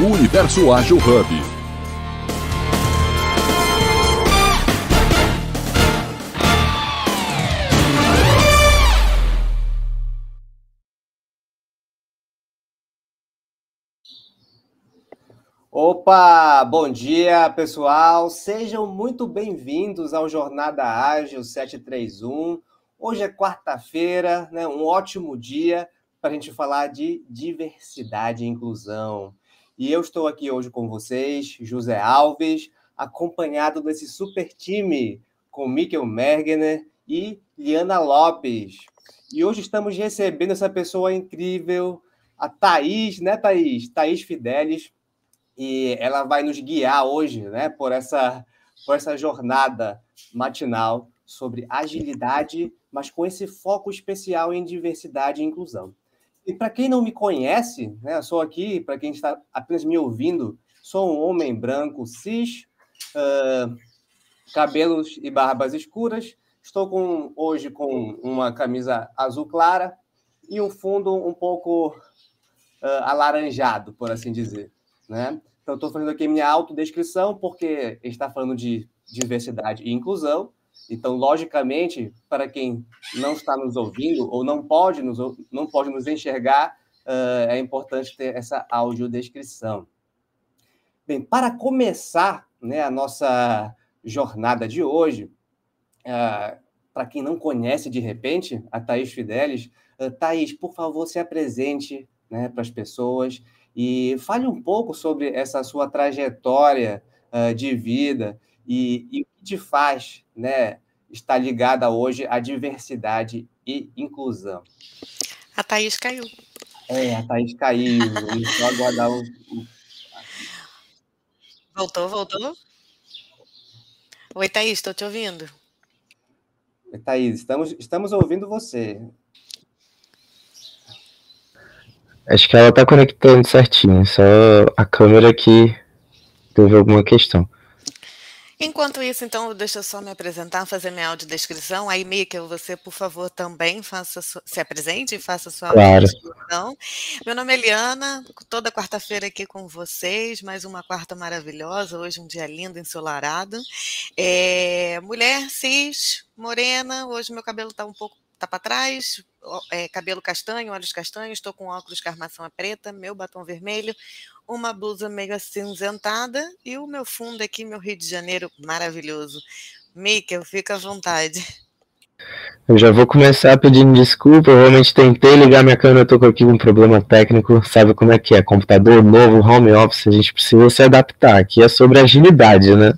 no Universo Ágil Hub. Opa, bom dia pessoal, sejam muito bem-vindos ao Jornada Ágil 731. Hoje é quarta-feira, né? um ótimo dia para a gente falar de diversidade e inclusão. E eu estou aqui hoje com vocês, José Alves, acompanhado desse super time com Mikkel Mergener e Liana Lopes. E hoje estamos recebendo essa pessoa incrível, a Thaís, né, Thaís? Thaís Fidelis. E ela vai nos guiar hoje, né, por essa, por essa jornada matinal sobre agilidade, mas com esse foco especial em diversidade e inclusão. E para quem não me conhece, né, eu sou aqui, para quem está apenas me ouvindo, sou um homem branco, cis, uh, cabelos e barbas escuras. Estou com, hoje com uma camisa azul clara e um fundo um pouco uh, alaranjado, por assim dizer. Né? Então, estou fazendo aqui minha autodescrição, porque está falando de diversidade e inclusão. Então, logicamente, para quem não está nos ouvindo ou não pode nos, não pode nos enxergar, uh, é importante ter essa audiodescrição. Bem, para começar né, a nossa jornada de hoje, uh, para quem não conhece de repente a Thaís Fidelis, uh, Thaís, por favor, se apresente né, para as pessoas e fale um pouco sobre essa sua trajetória de vida e, e, te faz né, estar ligada hoje à diversidade e inclusão. A Thaís caiu. É, a Thaís caiu. só aguardar o, Voltou, voltou? Oi, Thaís, estou te ouvindo. Oi, Thaís, estamos, estamos ouvindo você. Acho que ela está conectando certinho, só a câmera que teve alguma questão. Enquanto isso, então, deixa eu só me apresentar, fazer minha audiodescrição. Aí, Mika, você, por favor, também faça se apresente e faça sua claro. audiodescrição. Meu nome é Eliana, toda quarta-feira aqui com vocês, mais uma quarta maravilhosa, hoje um dia lindo, ensolarado. É, mulher cis, morena, hoje meu cabelo está um pouco tá para trás, é, cabelo castanho, olhos castanhos, estou com óculos com armação preta, meu batom vermelho, uma blusa meio acinzentada e o meu fundo aqui, meu Rio de Janeiro maravilhoso. Mikel, fica à vontade. Eu já vou começar pedindo desculpa. Eu realmente tentei ligar minha câmera, tô aqui com um problema técnico. Sabe como é que é? Computador novo, home office, a gente precisa se adaptar. Aqui é sobre agilidade, né?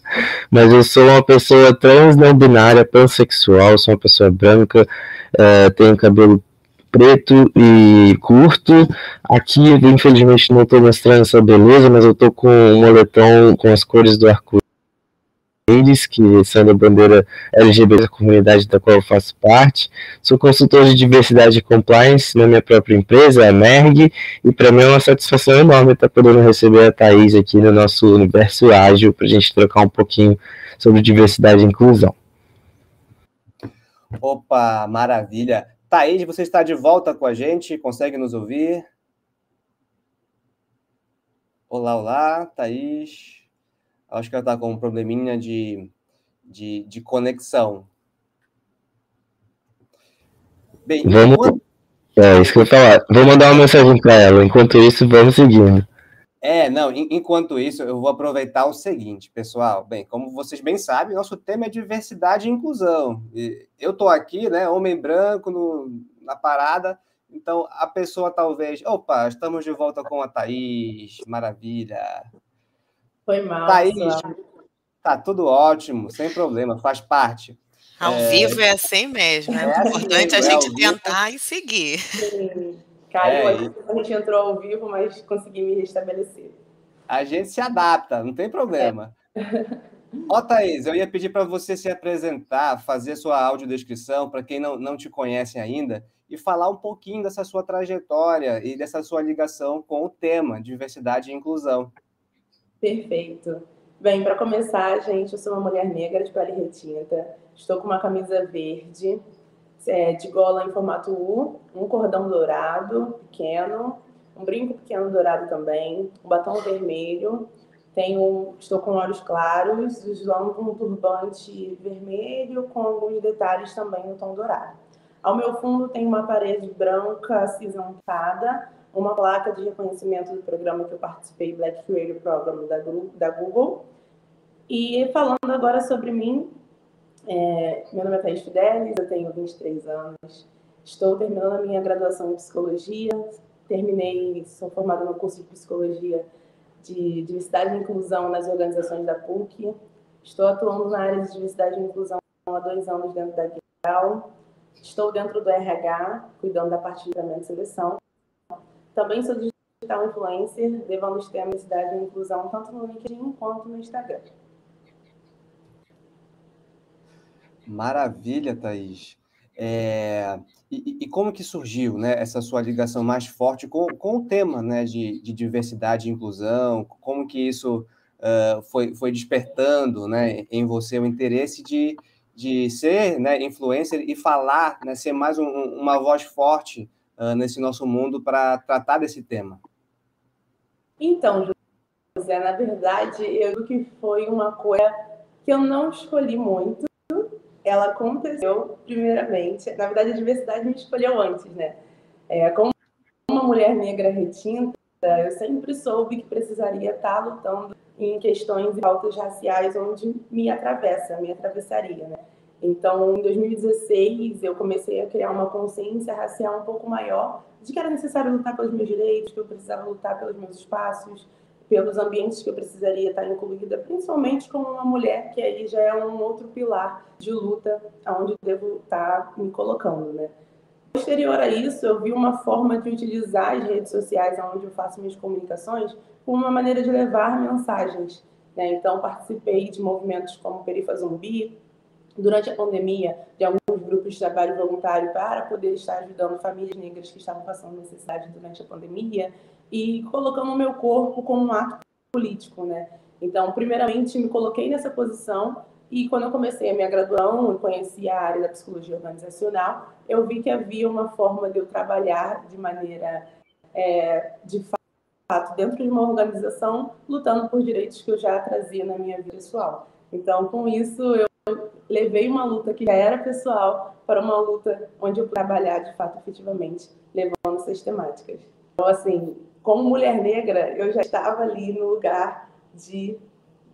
Mas eu sou uma pessoa trans não binária, pansexual, sou uma pessoa branca, é, tenho cabelo preto e curto. Aqui, infelizmente, não estou mostrando essa beleza, mas eu estou com um moletom com as cores do arco-íris, que são da bandeira LGBT da comunidade da qual eu faço parte. Sou consultor de diversidade e compliance na minha própria empresa, a MERG, e para mim é uma satisfação enorme estar podendo receber a Thaís aqui no nosso universo ágil para a gente trocar um pouquinho sobre diversidade e inclusão. Opa, maravilha! Thaís, você está de volta com a gente? Consegue nos ouvir? Olá, olá, Thaís. Acho que ela está com um probleminha de, de, de conexão. Bem, vamos... Enquanto... É, isso que eu falar. Vou mandar uma mensagem para ela. Enquanto isso, vamos seguindo. É, não, enquanto isso, eu vou aproveitar o seguinte, pessoal. Bem, como vocês bem sabem, nosso tema é diversidade e inclusão. E eu estou aqui, né, homem branco no, na parada, então a pessoa talvez. Opa, estamos de volta com a Thaís, maravilha. Foi mal. Thaís, tá tudo ótimo, sem problema, faz parte. Ao é... vivo é assim mesmo, é, é importante assim, a gente tentar e seguir. Sim. Caiu, é, a gente entrou ao vivo, mas consegui me restabelecer. A gente se adapta, não tem problema. É. Ó, Thaís, eu ia pedir para você se apresentar, fazer sua audiodescrição, para quem não, não te conhece ainda, e falar um pouquinho dessa sua trajetória e dessa sua ligação com o tema diversidade e inclusão. Perfeito. Bem, para começar, gente, eu sou uma mulher negra de pele retinta, estou com uma camisa verde, é, de gola em formato U, um cordão dourado pequeno, um brinco pequeno dourado também, um batom vermelho, tenho, estou com olhos claros, usando um turbante vermelho com alguns detalhes também no tom dourado. Ao meu fundo tem uma parede branca acinzentada, uma placa de reconhecimento do programa que eu participei, Black Creator Program da Google. E falando agora sobre mim, é, meu nome é Thaís Fidelis, eu tenho 23 anos, estou terminando a minha graduação em Psicologia, terminei, sou formada no curso de Psicologia de Diversidade e Inclusão nas organizações da PUC, estou atuando na área de Diversidade e Inclusão há dois anos dentro da Guial, estou dentro do RH, cuidando da parte de e seleção, também sou digital influencer, levando os temas de diversidade e inclusão tanto no LinkedIn quanto no Instagram. Maravilha, Thaís. É, e, e, como que surgiu né, essa sua ligação mais forte com, com o tema né, de, de diversidade e inclusão? Como que isso uh, foi, foi despertando né, em você o interesse de, de ser né, influencer e falar, né, ser mais um, uma voz forte uh, nesse nosso mundo para tratar desse tema? Então, José, na verdade, eu que foi uma coisa que eu não escolhi muito, ela aconteceu primeiramente. Na verdade, a diversidade me escolheu antes, né? É, como uma mulher negra retinta, eu sempre soube que precisaria estar lutando em questões e pautas raciais onde me atravessa, me atravessaria, né? Então, em 2016, eu comecei a criar uma consciência racial um pouco maior de que era necessário lutar pelos meus direitos, que eu precisava lutar pelos meus espaços, pelos ambientes que eu precisaria estar incluída, principalmente como uma mulher, que aí já é um outro pilar de luta aonde devo estar me colocando, né? Posterior a isso, eu vi uma forma de utilizar as redes sociais onde eu faço minhas comunicações como uma maneira de levar mensagens. Né? Então, participei de movimentos como Perifa Zumbi, durante a pandemia, de alguns grupos de trabalho voluntário para poder estar ajudando famílias negras que estavam passando necessidade durante a pandemia e colocando o meu corpo como um ato político, né? Então, primeiramente, me coloquei nessa posição e quando eu comecei a minha graduação e conheci a área da psicologia organizacional, eu vi que havia uma forma de eu trabalhar de maneira, é, de fato, dentro de uma organização, lutando por direitos que eu já trazia na minha vida pessoal. Então, com isso, eu levei uma luta que já era pessoal para uma luta onde eu trabalhar, de fato, efetivamente, levando essas temáticas. Então, assim, como mulher negra, eu já estava ali no lugar de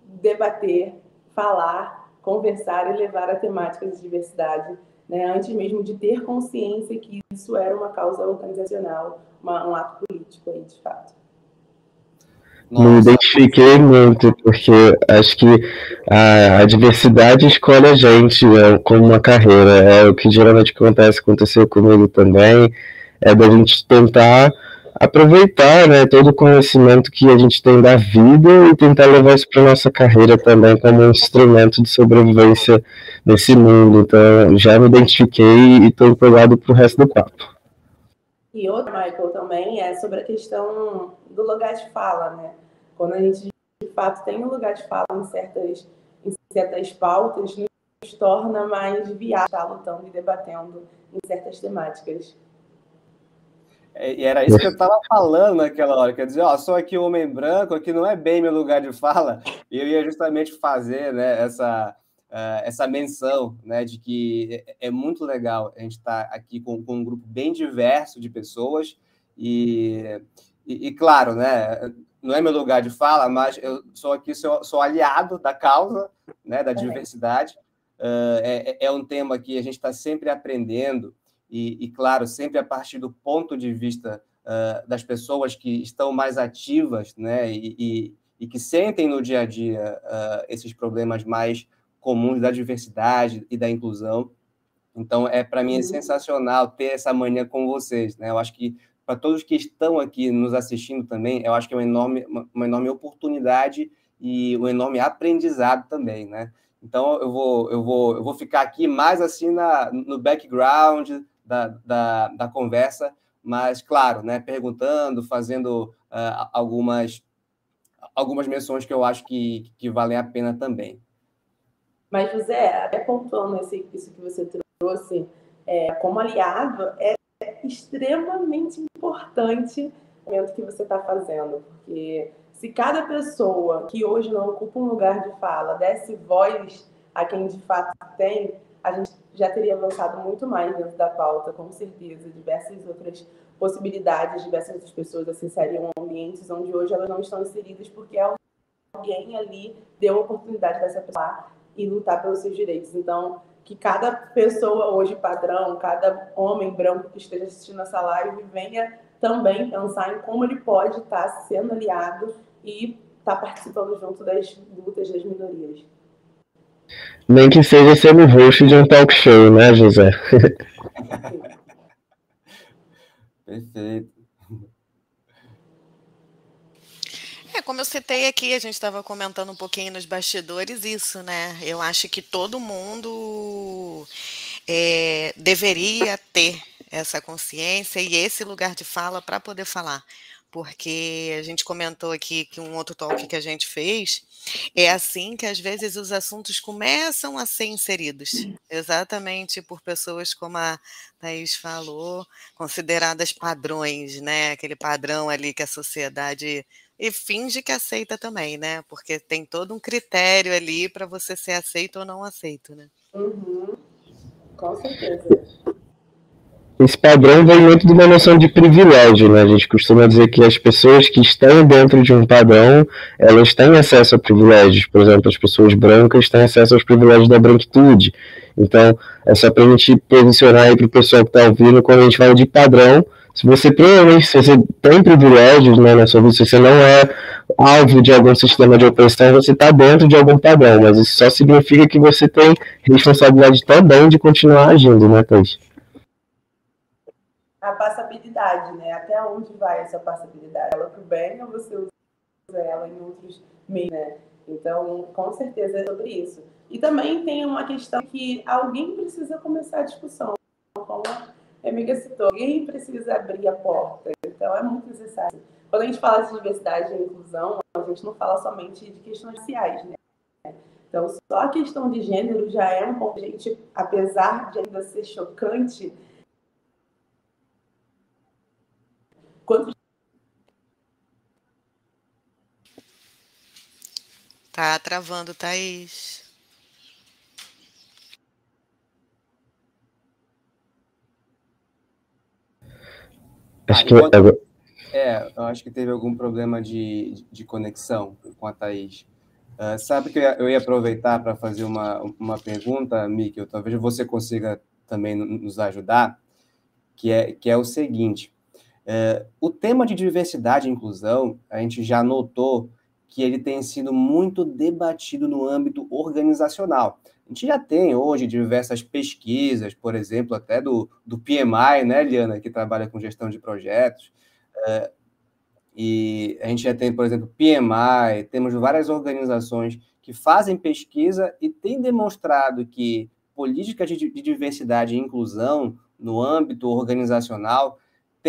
debater, falar, conversar e levar a temática de diversidade, né, antes mesmo de ter consciência que isso era uma causa organizacional, uma, um ato político aí, de fato. Me identifiquei muito, porque acho que a, a, diversidade escolhe a gente é, como uma carreira. É o que geralmente acontece, aconteceu comigo também, é da gente tentar aproveitar né, todo o conhecimento que a gente tem da vida e tentar levar isso para nossa carreira também como um instrumento de sobrevivência nesse mundo. Então, já me identifiquei e estou empolgado para o resto do papo. E outra, Michael, também é sobre a questão do lugar de fala, né? Quando a gente, de fato, tem um lugar de fala em certas, em certas pautas, nos torna mais viável estar lutando e debatendo em certas temáticas. É, e era isso que eu estava falando naquela hora, quer dizer, ó, sou aqui homem branco, aqui não é bem meu lugar de fala, e eu ia justamente fazer né, essa, uh, essa menção né, de que é, é muito legal a gente estar tá aqui com, com, um grupo bem diverso de pessoas, e, e, e, claro, né, não é meu lugar de fala, mas eu sou aqui, sou, sou aliado da causa né, da diversidade, uh, é, é um tema que a gente está sempre aprendendo, e, e, claro, sempre a partir do ponto de vista uh, das pessoas que estão mais ativas, né, e, e, e que sentem no dia a dia uh, esses problemas mais comuns da diversidade e da inclusão. Então, é para mim é uhum. sensacional ter essa manhã com vocês, né? Eu acho que para todos que estão aqui nos assistindo também, eu acho que é uma enorme, uma enorme oportunidade e um enorme aprendizado também, né? Então eu vou, eu vou, eu vou ficar aqui mais assim na, no background, da, da, da conversa, mas, claro, né, perguntando, fazendo uh, algumas, algumas menções que eu acho que, que valem a pena também. Mas, José, até pontuando esse, isso que você trouxe, é, como aliado, é extremamente importante movimento que você está fazendo, porque se cada pessoa que hoje não ocupa um lugar de fala desse voz a quem de fato tem, a gente já teria avançado muito mais dentro da pauta, com certeza. Diversas outras possibilidades, diversas outras pessoas acessariam ambientes onde hoje elas não estão inseridas porque alguém ali deu a oportunidade dessa pessoa e lutar pelos seus direitos. Então, que cada pessoa hoje padrão, cada homem branco que esteja assistindo essa live venha também pensar em como ele pode estar sendo aliado e estar participando junto das lutas das minorias. Nem que seja sendo host de um talk show, né, José? Perfeito. É, como eu citei aqui, a gente estava comentando um pouquinho nos bastidores isso, né? Eu acho que todo mundo é, deveria ter essa consciência e esse lugar de fala para poder falar. Porque a gente comentou aqui que um outro talk que a gente fez é assim que às vezes os assuntos começam a ser inseridos, exatamente por pessoas como a Thaís falou, consideradas padrões, né? Aquele padrão ali que a sociedade e finge que aceita também, né? Porque tem todo um critério ali para você ser aceito ou não aceito, né? Uhum. Com certeza. Esse padrão vem muito de uma noção de privilégio, né? A gente costuma dizer que as pessoas que estão dentro de um padrão, elas têm acesso a privilégios. Por exemplo, as pessoas brancas têm acesso aos privilégios da branquitude. Então, é só para a gente posicionar aí para o pessoal que está ouvindo, quando a gente fala de padrão, se você provavelmente se você tem privilégios né, na sua vida, se você não é alvo de algum sistema de opressão, você está dentro de algum padrão, mas isso só significa que você tem responsabilidade também de continuar agindo, né, Thais? A passabilidade, né? Até onde vai essa passabilidade? Ela para o bem ou você usa ela em outros meios, né? Então, com certeza é sobre isso. E também tem uma questão que alguém precisa começar a discussão, como a amiga citou, alguém precisa abrir a porta. Então, é muito necessário. Quando a gente fala de diversidade e inclusão, a gente não fala somente de questões sociais, né? Então, só a questão de gênero já é um ponto, gente, apesar de ainda ser chocante, Tá travando, Thaís. Acho que eu... É, eu acho que teve algum problema de, de conexão com a Thaís. Uh, sabe que eu ia, eu ia aproveitar para fazer uma, uma pergunta, Mikkel, talvez você consiga também nos ajudar, que é, que é o seguinte. É, o tema de diversidade e inclusão, a gente já notou que ele tem sido muito debatido no âmbito organizacional. A gente já tem hoje diversas pesquisas, por exemplo, até do, do PMI, né, Liana, que trabalha com gestão de projetos. É, e a gente já tem, por exemplo, PMI, temos várias organizações que fazem pesquisa e têm demonstrado que políticas de, de diversidade e inclusão no âmbito organizacional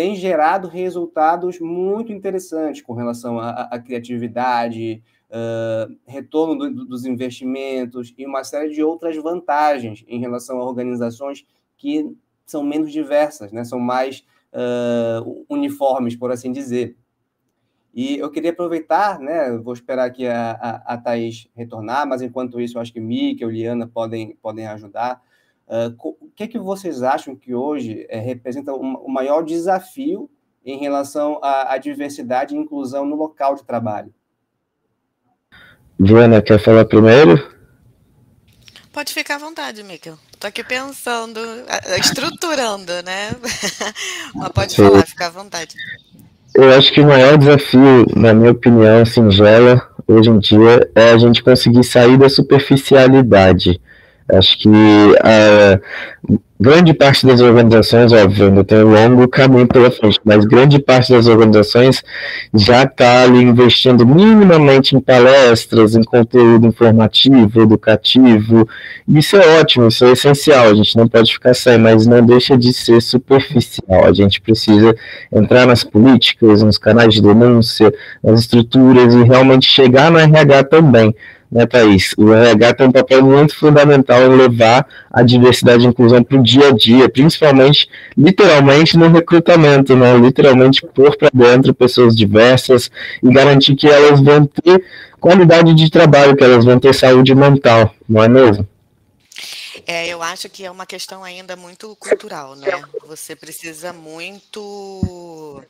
tem gerado resultados muito interessantes com relação à, criatividade, uh, retorno do, dos investimentos e uma série de outras vantagens em relação a organizações que são menos diversas, né? são mais uh, uniformes, por assim dizer. E eu queria aproveitar, né? Vou esperar aqui a, a, a Thaís retornar, mas enquanto isso, eu acho que Mika e Liana podem, podem ajudar. Uh, o que, é que vocês acham que hoje é, representa o maior desafio em relação à, à, diversidade e inclusão no local de trabalho? Joana, quer falar primeiro? Pode ficar à vontade, Mikkel. Estou aqui pensando, estruturando, né? Mas pode Sim. falar, fica à vontade. Eu acho que o maior desafio, na minha opinião, singela, hoje em dia, é a gente conseguir sair da superficialidade Acho que a grande parte das organizações, óbvio, ainda tem um longo caminho pela frente, mas grande parte das organizações já está ali investindo minimamente em palestras, em conteúdo informativo, educativo. Isso é ótimo, isso é essencial, a gente não pode ficar sem, mas não deixa de ser superficial. A gente precisa entrar nas políticas, nos canais de denúncia, nas estruturas e realmente chegar no RH também né, Thaís? O RH tem um papel muito fundamental em levar a diversidade e inclusão para o dia a dia, principalmente, literalmente, no recrutamento, né? Literalmente pôr para dentro pessoas diversas e garantir que elas vão ter qualidade de trabalho, que elas vão ter saúde mental, não é mesmo? É, eu acho que é uma questão ainda muito cultural, né? Você precisa muito.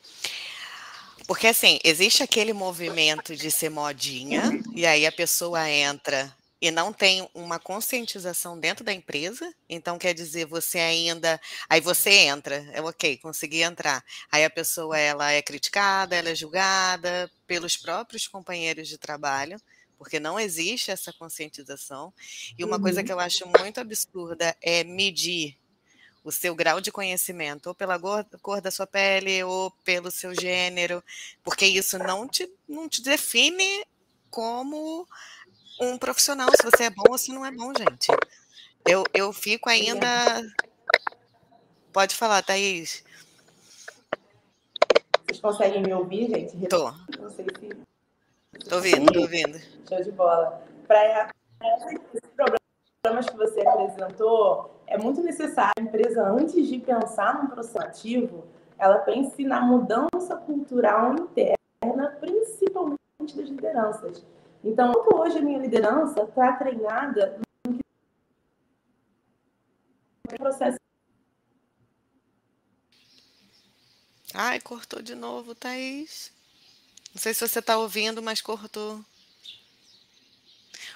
Porque assim, existe aquele movimento de ser modinha, e aí a pessoa entra e não tem uma conscientização dentro da empresa, então quer dizer, você ainda, aí você entra, é ok, consegui entrar. Aí a pessoa ela é criticada, ela é julgada pelos próprios companheiros de trabalho, porque não existe essa conscientização. E uma uhum. coisa que eu acho muito absurda é medir o seu grau de conhecimento, ou pela cor da sua pele, ou pelo seu gênero, porque isso não te, não te define como um profissional, se você é bom ou se não é bom, gente. Eu, eu fico ainda. Pode falar, Thaís. Vocês conseguem me ouvir, gente? Tô. Não sei se. Tô ouvindo, tô ouvindo. Show de bola. Para esses que você apresentou, é muito necessário a empresa, antes de pensar num processo ativo, ela pense na mudança cultural interna, principalmente das lideranças. Então, hoje a minha liderança está treinada no processo. Ai, cortou de novo, Thaís. Não sei se você está ouvindo, mas cortou.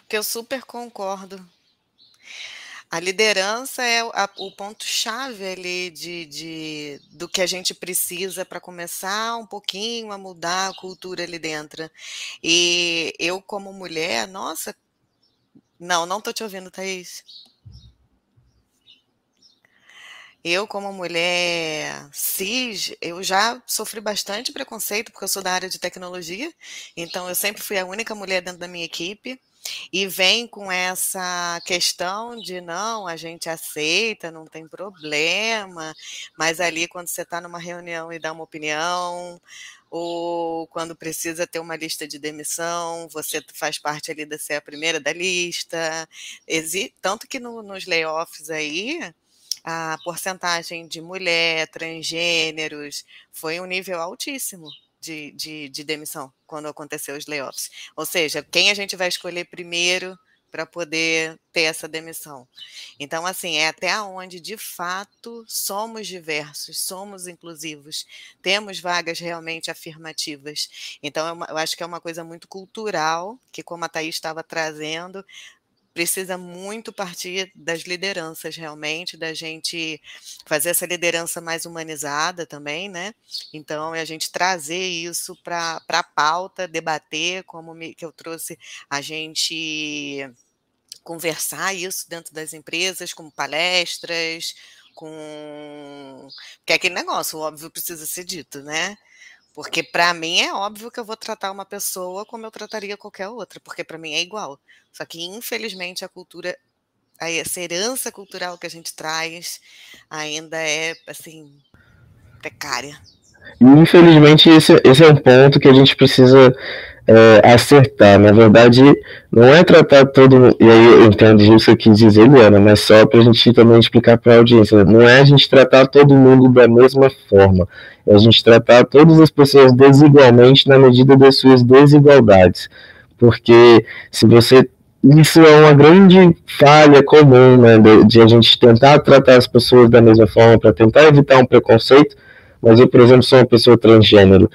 Porque eu super concordo. A liderança é o ponto-chave ali de, de, do que a gente precisa para começar um pouquinho a mudar a cultura ali dentro. E eu, como mulher, nossa. Não, não estou te ouvindo, Thaís. Eu, como mulher cis, eu já sofri bastante preconceito, porque eu sou da área de tecnologia, então eu sempre fui a única mulher dentro da minha equipe e vem com essa questão de não, a gente aceita, não tem problema, mas ali quando você está numa reunião e dá uma opinião, ou quando precisa ter uma lista de demissão, você faz parte ali de ser a primeira da lista. Tanto que no, nos layoffs aí, a porcentagem de mulher, transgêneros, foi um nível altíssimo de, de, de demissão quando aconteceu os layoffs. Ou seja, quem a gente vai escolher primeiro para poder ter essa demissão. Então, assim, é até onde de fato somos diversos, somos inclusivos, temos vagas realmente afirmativas. Então, é eu acho que é uma coisa muito cultural, que como a Thaís estava trazendo, precisa muito partir das lideranças, realmente, da gente fazer essa liderança mais humanizada também, né? Então, é a gente trazer isso para a pauta, debater, como me, que eu trouxe, a gente conversar isso dentro das empresas, com palestras, com. Porque é aquele negócio, o óbvio precisa ser dito, né? Porque para mim é óbvio que eu vou tratar uma pessoa como eu trataria qualquer outra, porque para mim é igual. Só que infelizmente a cultura, essa herança cultural que a gente traz ainda é assim precária. Infelizmente esse, esse é um ponto que a gente precisa é, acertar. Na verdade, não é tratar todo mundo. E aí eu entendo isso que quis dizer, Liana, mas só para a gente também explicar para a audiência. Não é a gente tratar todo mundo da mesma forma. É a gente tratar todas as pessoas desigualmente na medida das suas desigualdades. Porque se você. Isso é uma grande falha comum, né, de, de a gente tentar tratar as pessoas da mesma forma para tentar evitar um preconceito. Mas eu, por exemplo, sou uma pessoa transgênero.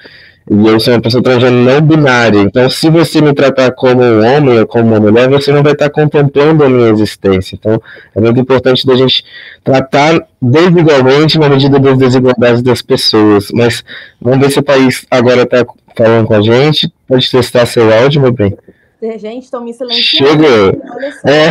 E eu sou uma pessoa transgênero não binária. Então, se você me tratar como um homem ou como uma mulher, você não vai estar contemplando a minha existência. Então, é muito importante da gente tratar desigualmente na medida das desigualdades das pessoas. Mas vamos ver se o país agora está falando com a gente. Pode testar seu áudio, meu bem. Gente, estão me silenciando. É.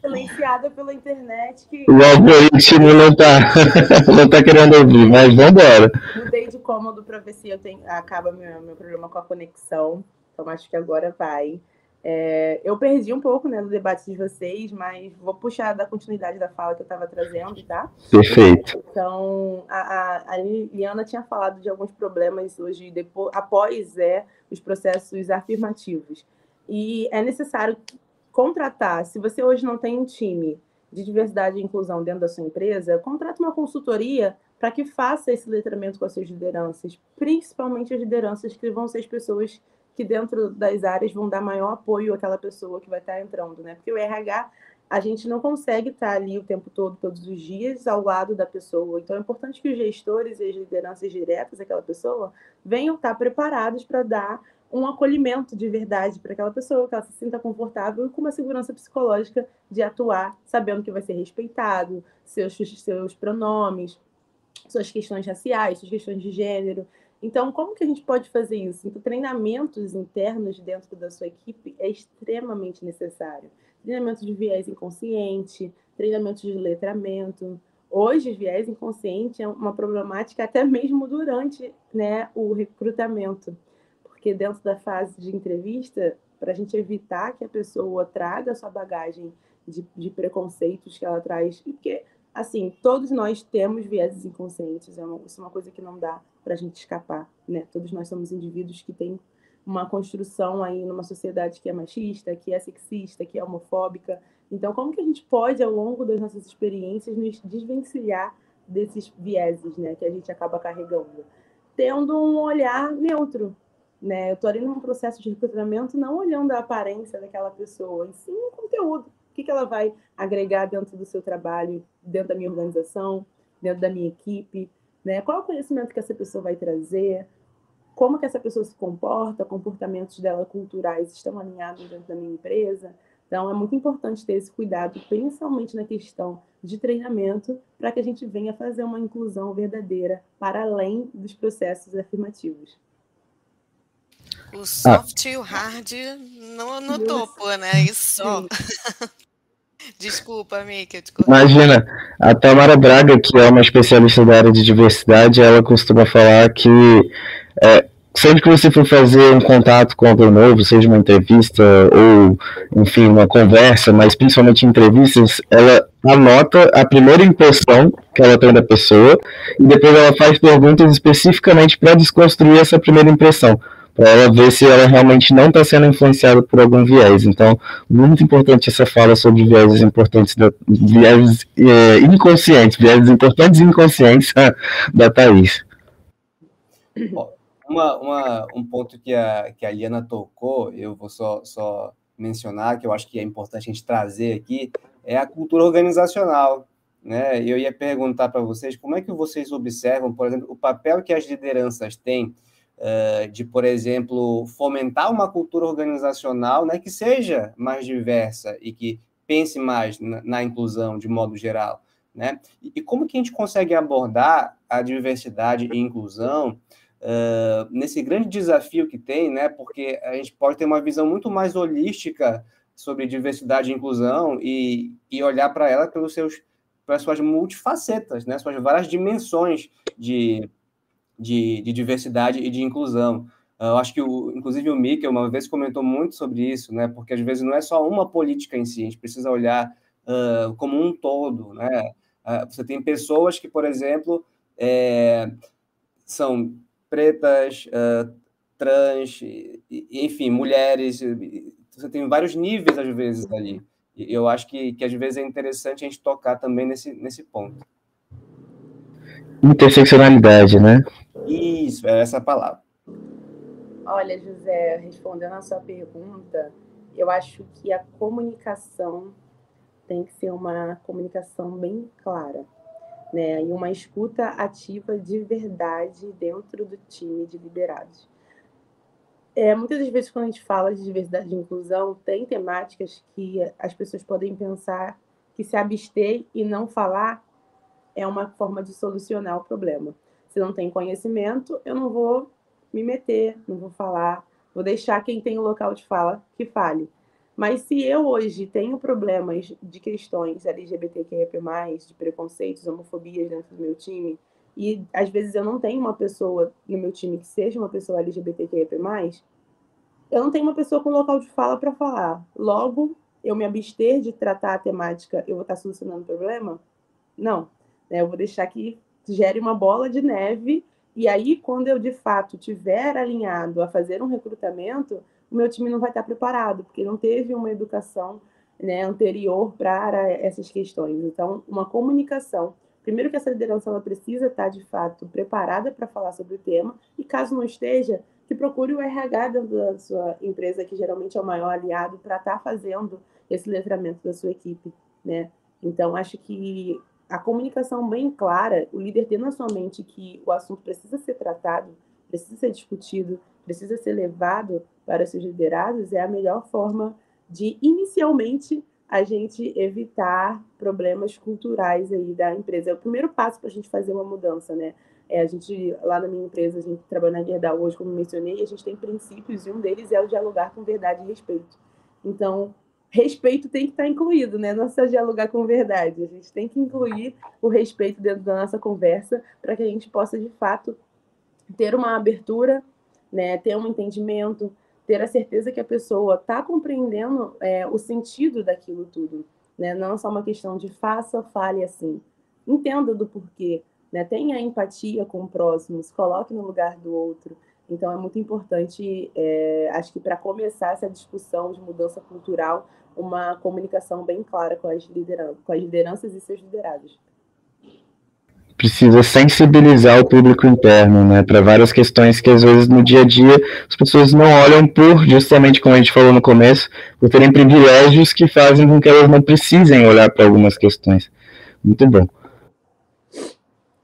Silenciada pela internet. Que... O algoritmo não está não tá querendo ouvir, mas vamos embora. Mudei de cômodo para ver se eu tenho, acaba meu, meu problema com a conexão. Então acho que agora vai. É, eu perdi um pouco né, no debate de vocês, mas vou puxar da continuidade da fala que eu estava trazendo, tá? Perfeito. Então, a, a, a Liana tinha falado de alguns problemas hoje, depois, após é, os processos afirmativos. E é necessário contratar. Se você hoje não tem um time de diversidade e inclusão dentro da sua empresa, contrate uma consultoria para que faça esse letramento com as suas lideranças, principalmente as lideranças que vão ser as pessoas que dentro das áreas vão dar maior apoio àquela pessoa que vai estar entrando, né? Porque o RH a gente não consegue estar ali o tempo todo, todos os dias, ao lado da pessoa. Então, é importante que os gestores e as lideranças diretas daquela pessoa venham estar preparados para dar um acolhimento de verdade para aquela pessoa, que ela se sinta confortável e com uma segurança psicológica de atuar, sabendo que vai ser respeitado, seus, seus pronomes, suas questões raciais, suas questões de gênero. Então, como que a gente pode fazer isso? Então, treinamentos internos dentro da sua equipe é extremamente necessário treinamento de viés inconsciente, treinamento de letramento. Hoje, viés inconsciente é uma problemática até mesmo durante né, o recrutamento, porque dentro da fase de entrevista, para a gente evitar que a pessoa traga a sua bagagem de, de preconceitos que ela traz, porque, assim, todos nós temos vieses inconscientes, é uma, isso é uma coisa que não dá para a gente escapar, né? Todos nós somos indivíduos que têm uma construção aí numa sociedade que é machista, que é sexista, que é homofóbica. Então, como que a gente pode, ao longo das nossas experiências, nos desvencilhar desses vieses, né, que a gente acaba carregando? Tendo um olhar neutro, né? Eu estou ali num processo de recrutamento não olhando a aparência daquela pessoa, e sim o conteúdo. O que, que ela vai agregar dentro do seu trabalho, dentro da minha organização, dentro da minha equipe, né? Qual é o conhecimento que essa pessoa vai trazer? Como que essa pessoa se comporta, comportamentos dela culturais estão alinhados dentro da minha empresa. Então, é muito importante ter esse cuidado, principalmente na questão de treinamento, para que a gente venha fazer uma inclusão verdadeira para além dos processos afirmativos. O soft ah. e o hard no, no topo, né? Isso só. Desculpa, Mika. Imagina, a Tamara Braga, que é uma especialista da área de diversidade, ela costuma falar que é, sempre que você for fazer um contato com alguém novo, seja uma entrevista ou, enfim, uma conversa, mas principalmente entrevistas, ela anota a primeira impressão que ela tem da pessoa e depois ela faz perguntas especificamente para desconstruir essa primeira impressão, para ela ver se ela realmente não está sendo influenciada por algum viés. Então, muito importante essa fala sobre viéses importantes, da, viéses é, inconscientes, viéses importantes e inconscientes da Thaís. Uma, uma, um ponto que a, que a Liana tocou, eu vou só, só mencionar, que eu acho que é importante a gente trazer aqui, é a cultura organizacional. Né? Eu ia perguntar para vocês como é que vocês observam, por exemplo, o papel que as lideranças têm uh, de, por exemplo, fomentar uma cultura organizacional né, que seja mais diversa e que pense mais na, na inclusão de modo geral. Né? E, e, como que a gente consegue abordar a diversidade e inclusão uh, nesse grande desafio que tem, né? Porque a gente pode ter uma visão muito mais holística sobre diversidade e inclusão e, e olhar para ela pelos seus pelas suas multifacetas, né? Suas várias dimensões de, de, de diversidade e de inclusão. Eu acho que, o, inclusive, o Mika uma vez comentou muito sobre isso, né? Porque às vezes não é só uma política em si, a gente precisa olhar uh, como um todo, né? Uh, você tem pessoas que, por exemplo, é, são pretas, uh, trans, e, enfim, mulheres. Você tem vários níveis, às vezes, ali. E eu acho que, que, às vezes, é interessante a gente tocar também nesse, nesse ponto. Interseccionalidade, né? Isso, é essa a palavra. Olha, José, respondendo a sua pergunta, eu acho que a comunicação tem que ser uma comunicação bem clara né? E uma escuta ativa de verdade dentro do time de liderados. É, muitas das vezes, quando a gente fala de diversidade e inclusão, tem temáticas que as pessoas podem pensar que se abster e não falar é uma forma de solucionar o problema. Se não tem conhecimento, eu não vou me meter, não vou falar, vou deixar quem tem o local de fala que fale. Mas se eu hoje tenho problemas de questões LGBTQIA+, de preconceitos, homofobias dentro do meu time, e às vezes eu não tenho uma pessoa no meu time que seja uma pessoa LGBTQIA+, eu não tenho uma pessoa com local de fala para falar. Logo, eu me abster de tratar a temática, eu vou estar solucionando o problema? Não. Né? Eu vou deixar que gere uma bola de neve, e aí, quando eu de fato tiver alinhado a fazer um recrutamento, o meu time não vai estar preparado, porque não teve uma educação né, anterior para essas questões. Então, uma comunicação. Primeiro que essa liderança ela precisa estar de fato preparada para falar sobre o tema e caso não esteja, que procure o RH da sua empresa, que geralmente é o maior aliado, para estar fazendo esse letramento da sua equipe, né? Então, acho que a comunicação bem clara, o líder ter na sua mente que o assunto precisa ser tratado, precisa ser discutido, precisa ser levado para seus liderados, é a melhor forma de, inicialmente, a gente evitar problemas culturais aí da empresa. É o primeiro passo para a gente fazer uma mudança, né? É, a gente, lá na minha empresa, a gente trabalha na Gerdau hoje, como mencionei, a gente tem princípios e um deles é o dialogar com verdade e respeito. Então, respeito tem que estar incluído, né? Não só dialogar com verdade. A gente tem que incluir o respeito dentro da nossa conversa para que a gente possa, de fato, ter uma abertura, né? ter um entendimento, ter a certeza que a pessoa está compreendendo é, o sentido daquilo tudo. Né? Não é só uma questão de faça, fale assim. Entenda do porquê. Né? Tenha empatia com o próximo, se coloque no lugar do outro. Então, é muito importante, é, acho que para começar essa discussão de mudança cultural, uma comunicação bem clara com as, lideranças, com as lideranças e seus liderados. Precisa sensibilizar o público interno, né, para várias questões que às vezes no dia a dia as pessoas não olham por, justamente como a gente falou no começo, por terem privilégios que fazem com que elas não precisem olhar para algumas questões. Muito bom.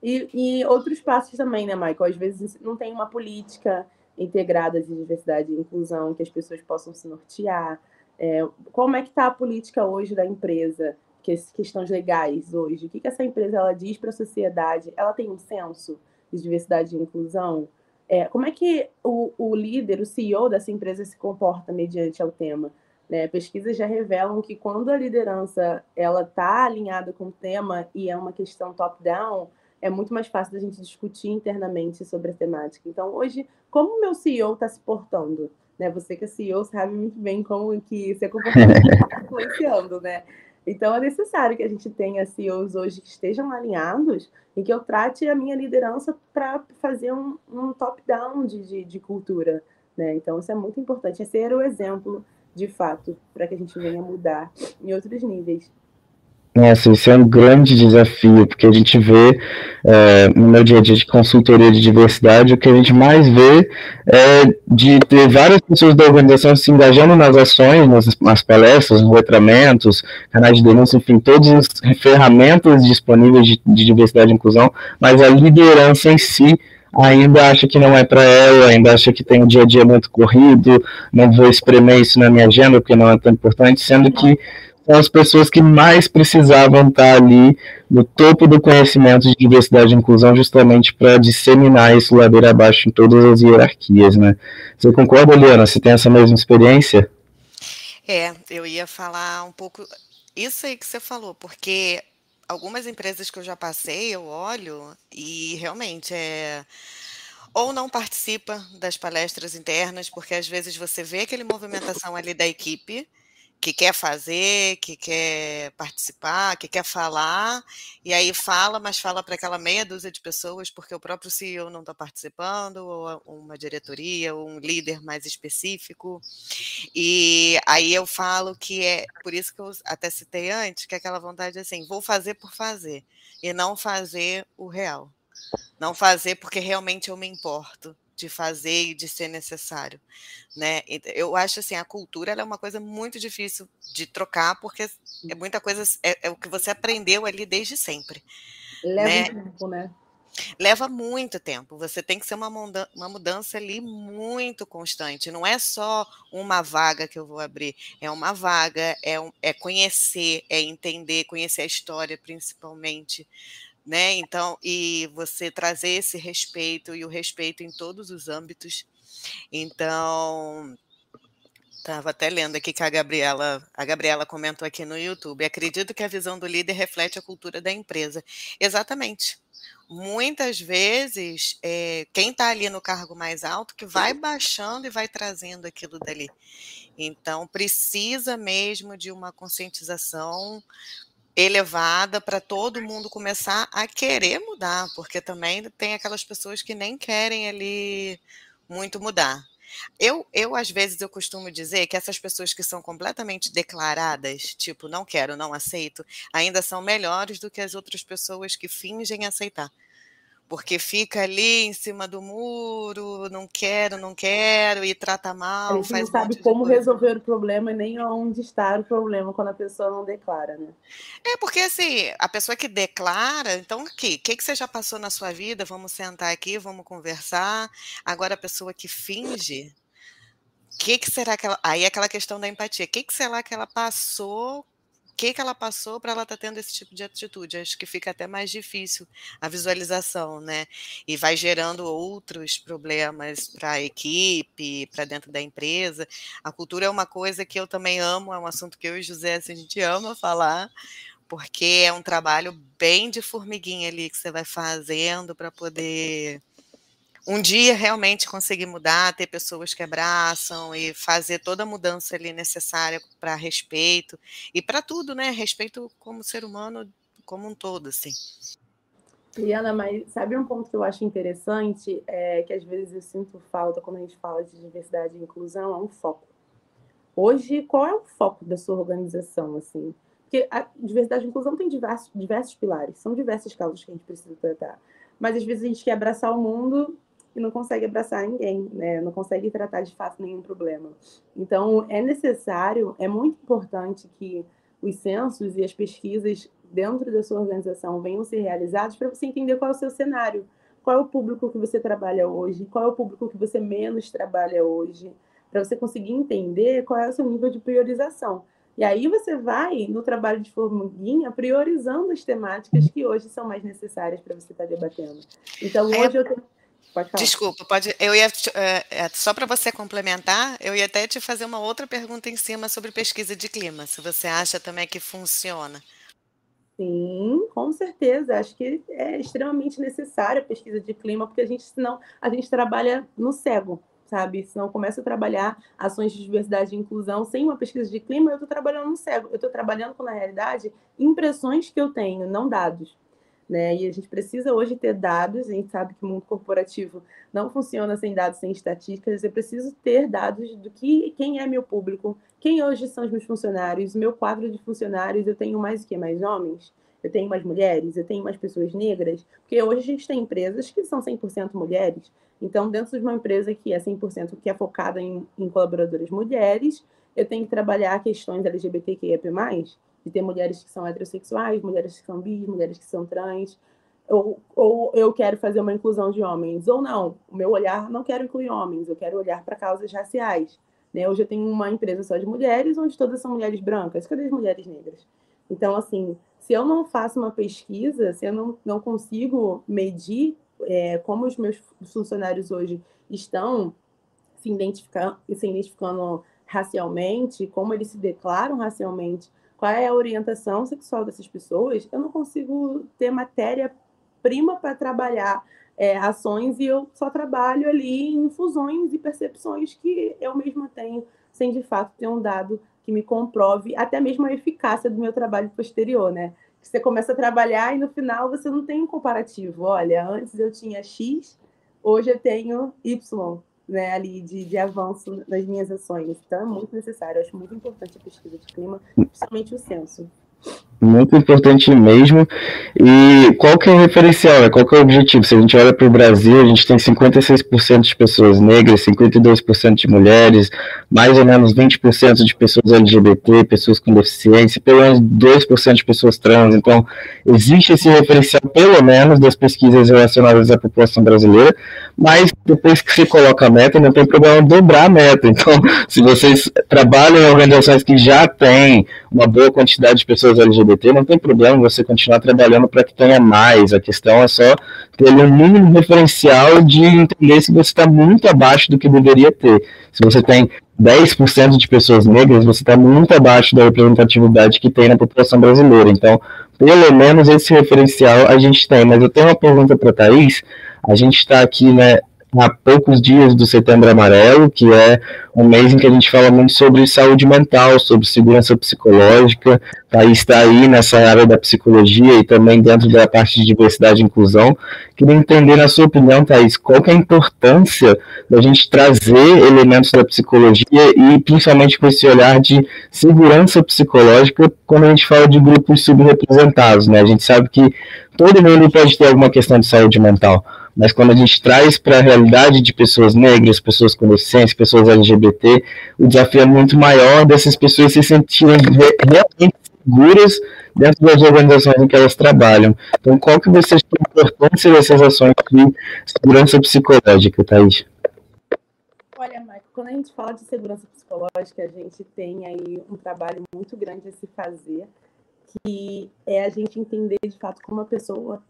E, e outros passos também, né, Michael? Às vezes não tem uma política integrada de diversidade e inclusão que as pessoas possam se nortear. É, como é que está a política hoje da empresa? Que, questões legais hoje. O que, que essa empresa ela diz para a sociedade? Ela tem um senso de diversidade e inclusão? É, como é que o, o líder, o CEO dessa empresa se comporta mediante ao tema? Né? Pesquisas já revelam que quando a liderança ela está alinhada com o tema e é uma questão top-down, é muito mais fácil da gente discutir internamente sobre a temática. Então, hoje, como o meu CEO está se portando? Né? Você que é CEO sabe muito bem como que seu comportamento está influenciando, né? Então, é necessário que a gente tenha CEOs hoje que estejam alinhados e que eu trate a minha liderança para fazer um, um top-down de, de, de, cultura. Né? Então, isso é muito importante. É ser o exemplo, de fato, para que a gente venha mudar em outros níveis. Nossa, isso é um grande desafio, porque a gente vê é, no meu dia a dia de consultoria de diversidade, o que a gente mais vê é de ter várias pessoas da organização se engajando nas ações, nas, nas palestras, nos letramentos, canais de denúncia, enfim, todas as ferramentas disponíveis de, de diversidade e inclusão, mas a liderança em si ainda acha que não é para ela, ainda acha que tem um dia a dia muito corrido, não vou espremer isso na minha agenda porque não é tão importante, sendo que são as pessoas que mais precisavam estar ali no topo do conhecimento de diversidade e inclusão, justamente para disseminar isso ladeira abaixo em todas as hierarquias, né? Você concorda, Liana? Você tem essa mesma experiência? É, eu ia falar um pouco isso aí que você falou, porque algumas empresas que eu já passei, eu olho e realmente é ou não participa das palestras internas, porque às vezes você vê aquele movimentação ali da equipe, que quer fazer, que quer participar, que quer falar, e aí fala, mas fala para aquela meia dúzia de pessoas, porque o próprio CEO não está participando, ou uma diretoria, ou um líder mais específico. E aí eu falo que é, por isso que eu até citei antes, que é aquela vontade assim, vou fazer por fazer, e não fazer o real. Não fazer porque realmente eu me importo de fazer e de ser necessário, né? Eu acho assim a cultura é uma coisa muito difícil de trocar porque é hum. muita coisa é, é o que você aprendeu ali desde sempre. Leva né? tempo, né? Leva muito tempo. Você tem que ser uma mudança, uma mudança ali muito constante. Não é só uma vaga que eu vou abrir. É uma vaga, é, um, é conhecer, é entender, conhecer a história principalmente né? Então, e você trazer esse respeito e o respeito em todos os âmbitos. Então, estava até lendo aqui que a Gabriela, a Gabriela comentou aqui no YouTube. Acredito que a visão do líder reflete a cultura da empresa. Exatamente. Muitas vezes, é, quem está ali no cargo mais alto que vai baixando e vai trazendo aquilo dali. Então, precisa mesmo de uma conscientização elevada para todo mundo começar a querer mudar, porque também tem aquelas pessoas que nem querem ali muito mudar. Eu, eu, às vezes, eu costumo dizer que essas pessoas que são completamente declaradas, tipo, não quero, não aceito, ainda são melhores do que as outras pessoas que fingem aceitar porque fica ali em cima do muro, não quero, não quero, e trata mal. A gente não sabe como resolver o problema e nem onde está o problema quando a pessoa não declara, né? É, porque assim, a pessoa que declara, então aqui, o que, que você já passou na sua vida? Vamos sentar aqui, vamos conversar. Agora a pessoa que finge, o que, que será que ela. Aí é aquela questão da empatia. O que, que será que ela passou que, que ela passou para ela estar tá tendo esse tipo de atitude. Acho que fica até mais difícil a visualização, né? E vai gerando outros problemas para a equipe, para dentro da empresa. A cultura é uma coisa que eu também amo, é um assunto que eu e José assim, a gente ama falar, porque é um trabalho bem de formiguinha ali que você vai fazendo para poder um dia realmente conseguir mudar, ter pessoas que abraçam e fazer toda a mudança ali necessária para respeito e para tudo, né? Respeito como ser humano como um todo, assim. Liana, mas sabe um ponto que eu acho interessante? É que às vezes eu sinto falta quando a gente fala de diversidade e inclusão, é um foco. Hoje, qual é o foco da sua organização, assim? Porque a diversidade e inclusão tem diversos, diversos pilares, são diversas causas que a gente precisa tratar. Mas às vezes a gente quer abraçar o mundo e não consegue abraçar ninguém, né? não consegue tratar de fato nenhum problema. Então, é necessário, é muito importante que os censos e as pesquisas dentro da sua organização venham ser realizados para você entender qual é o seu cenário, qual é o público que você trabalha hoje, qual é o público que você menos trabalha hoje, para você conseguir entender qual é o seu nível de priorização. E aí você vai, no trabalho de formiguinha, priorizando as temáticas que hoje são mais necessárias para você estar debatendo. Então, hoje eu tenho Pode falar. Desculpa, pode. Eu ia é, é, só para você complementar, eu ia até te fazer uma outra pergunta em cima sobre pesquisa de clima, se você acha também que funciona. Sim, com certeza. Acho que é extremamente necessária a pesquisa de clima, porque a gente, senão, a gente trabalha no cego, sabe? Senão começa a trabalhar ações de diversidade e inclusão sem uma pesquisa de clima, eu estou trabalhando no cego. Eu estou trabalhando com, na realidade, impressões que eu tenho, não dados. Né? E a gente precisa hoje ter dados, a gente sabe que o mundo corporativo não funciona sem dados, sem estatísticas, eu preciso ter dados do que quem é meu público, quem hoje são os meus funcionários, meu quadro de funcionários, eu tenho mais o que? Mais homens? Eu tenho mais mulheres? Eu tenho mais pessoas negras? Porque hoje a gente tem empresas que são 100% mulheres, então dentro de uma empresa que é 100% que é focada em, em colaboradoras mulheres, eu tenho que trabalhar questões LGBTQIA+, de ter mulheres que são heterossexuais, mulheres que são bis, mulheres que são trans, ou, ou eu quero fazer uma inclusão de homens, ou não, o meu olhar não quero incluir homens, eu quero olhar para causas raciais. Né? Hoje eu tenho uma empresa só de mulheres, onde todas são mulheres brancas, cadê as mulheres negras? Então, assim, se eu não faço uma pesquisa, se eu não, não consigo medir é, como os meus funcionários hoje estão se se identificando racialmente, como eles se declaram racialmente, qual é a orientação sexual dessas pessoas, eu não consigo ter matéria-prima para trabalhar é, ações e eu só trabalho ali em fusões e percepções que eu mesma tenho, sem de fato ter um dado que me comprove até mesmo a eficácia do meu trabalho posterior, né? Você começa a trabalhar e no final você não tem um comparativo. Olha, antes eu tinha X, hoje eu tenho Y né, ali de, de avanço nas minhas ações. Então é muito necessário, eu acho muito importante a pesquisa de clima, principalmente o censo. Muito importante mesmo. E qual que é o referencial? Né? Qual que é o objetivo? Se a gente olha para o Brasil, a gente tem 56% de pessoas negras, 52% de mulheres, mais ou menos 20% de pessoas LGBT, pessoas com deficiência, pelo menos 2% de pessoas trans. Então, existe esse referencial, pelo menos, das pesquisas relacionadas à população brasileira, mas depois que você coloca a meta, não tem problema dobrar a meta. Então, se vocês trabalham em organizações que já têm uma boa quantidade de pessoas LGBT, não tem problema você continuar trabalhando para que tenha mais. A questão é só ter um mínimo referencial de entender se você está muito abaixo do que deveria ter. Se você tem 10% de pessoas negras, você está muito abaixo da representatividade que tem na população brasileira. Então, pelo menos esse referencial a gente tem. Mas eu tenho uma pergunta para a Thaís. A gente está aqui, né, há poucos dias do Setembro Amarelo, que é um mês em que a gente fala muito sobre saúde mental, sobre segurança psicológica. Thaís está aí nessa área da psicologia e também dentro da parte de diversidade e inclusão. Queria entender, na sua opinião, Thaís, qual é a importância da gente trazer elementos da psicologia e principalmente com esse olhar de segurança psicológica quando a gente fala de grupos subrepresentados, né? A gente sabe que todo mundo pode ter alguma questão de saúde mental, mas quando a gente traz para a realidade de pessoas negras, pessoas com deficiência, pessoas LGBT, o desafio é muito maior dessas pessoas se sentirem realmente seguras dentro das organizações em que elas trabalham. Então, qual que você acha a importância dessas ações de segurança psicológica, Thaís? Olha, Michael, quando a gente fala de segurança psicológica, a gente tem aí um trabalho muito grande a se fazer, que é a gente entender de fato como a pessoa.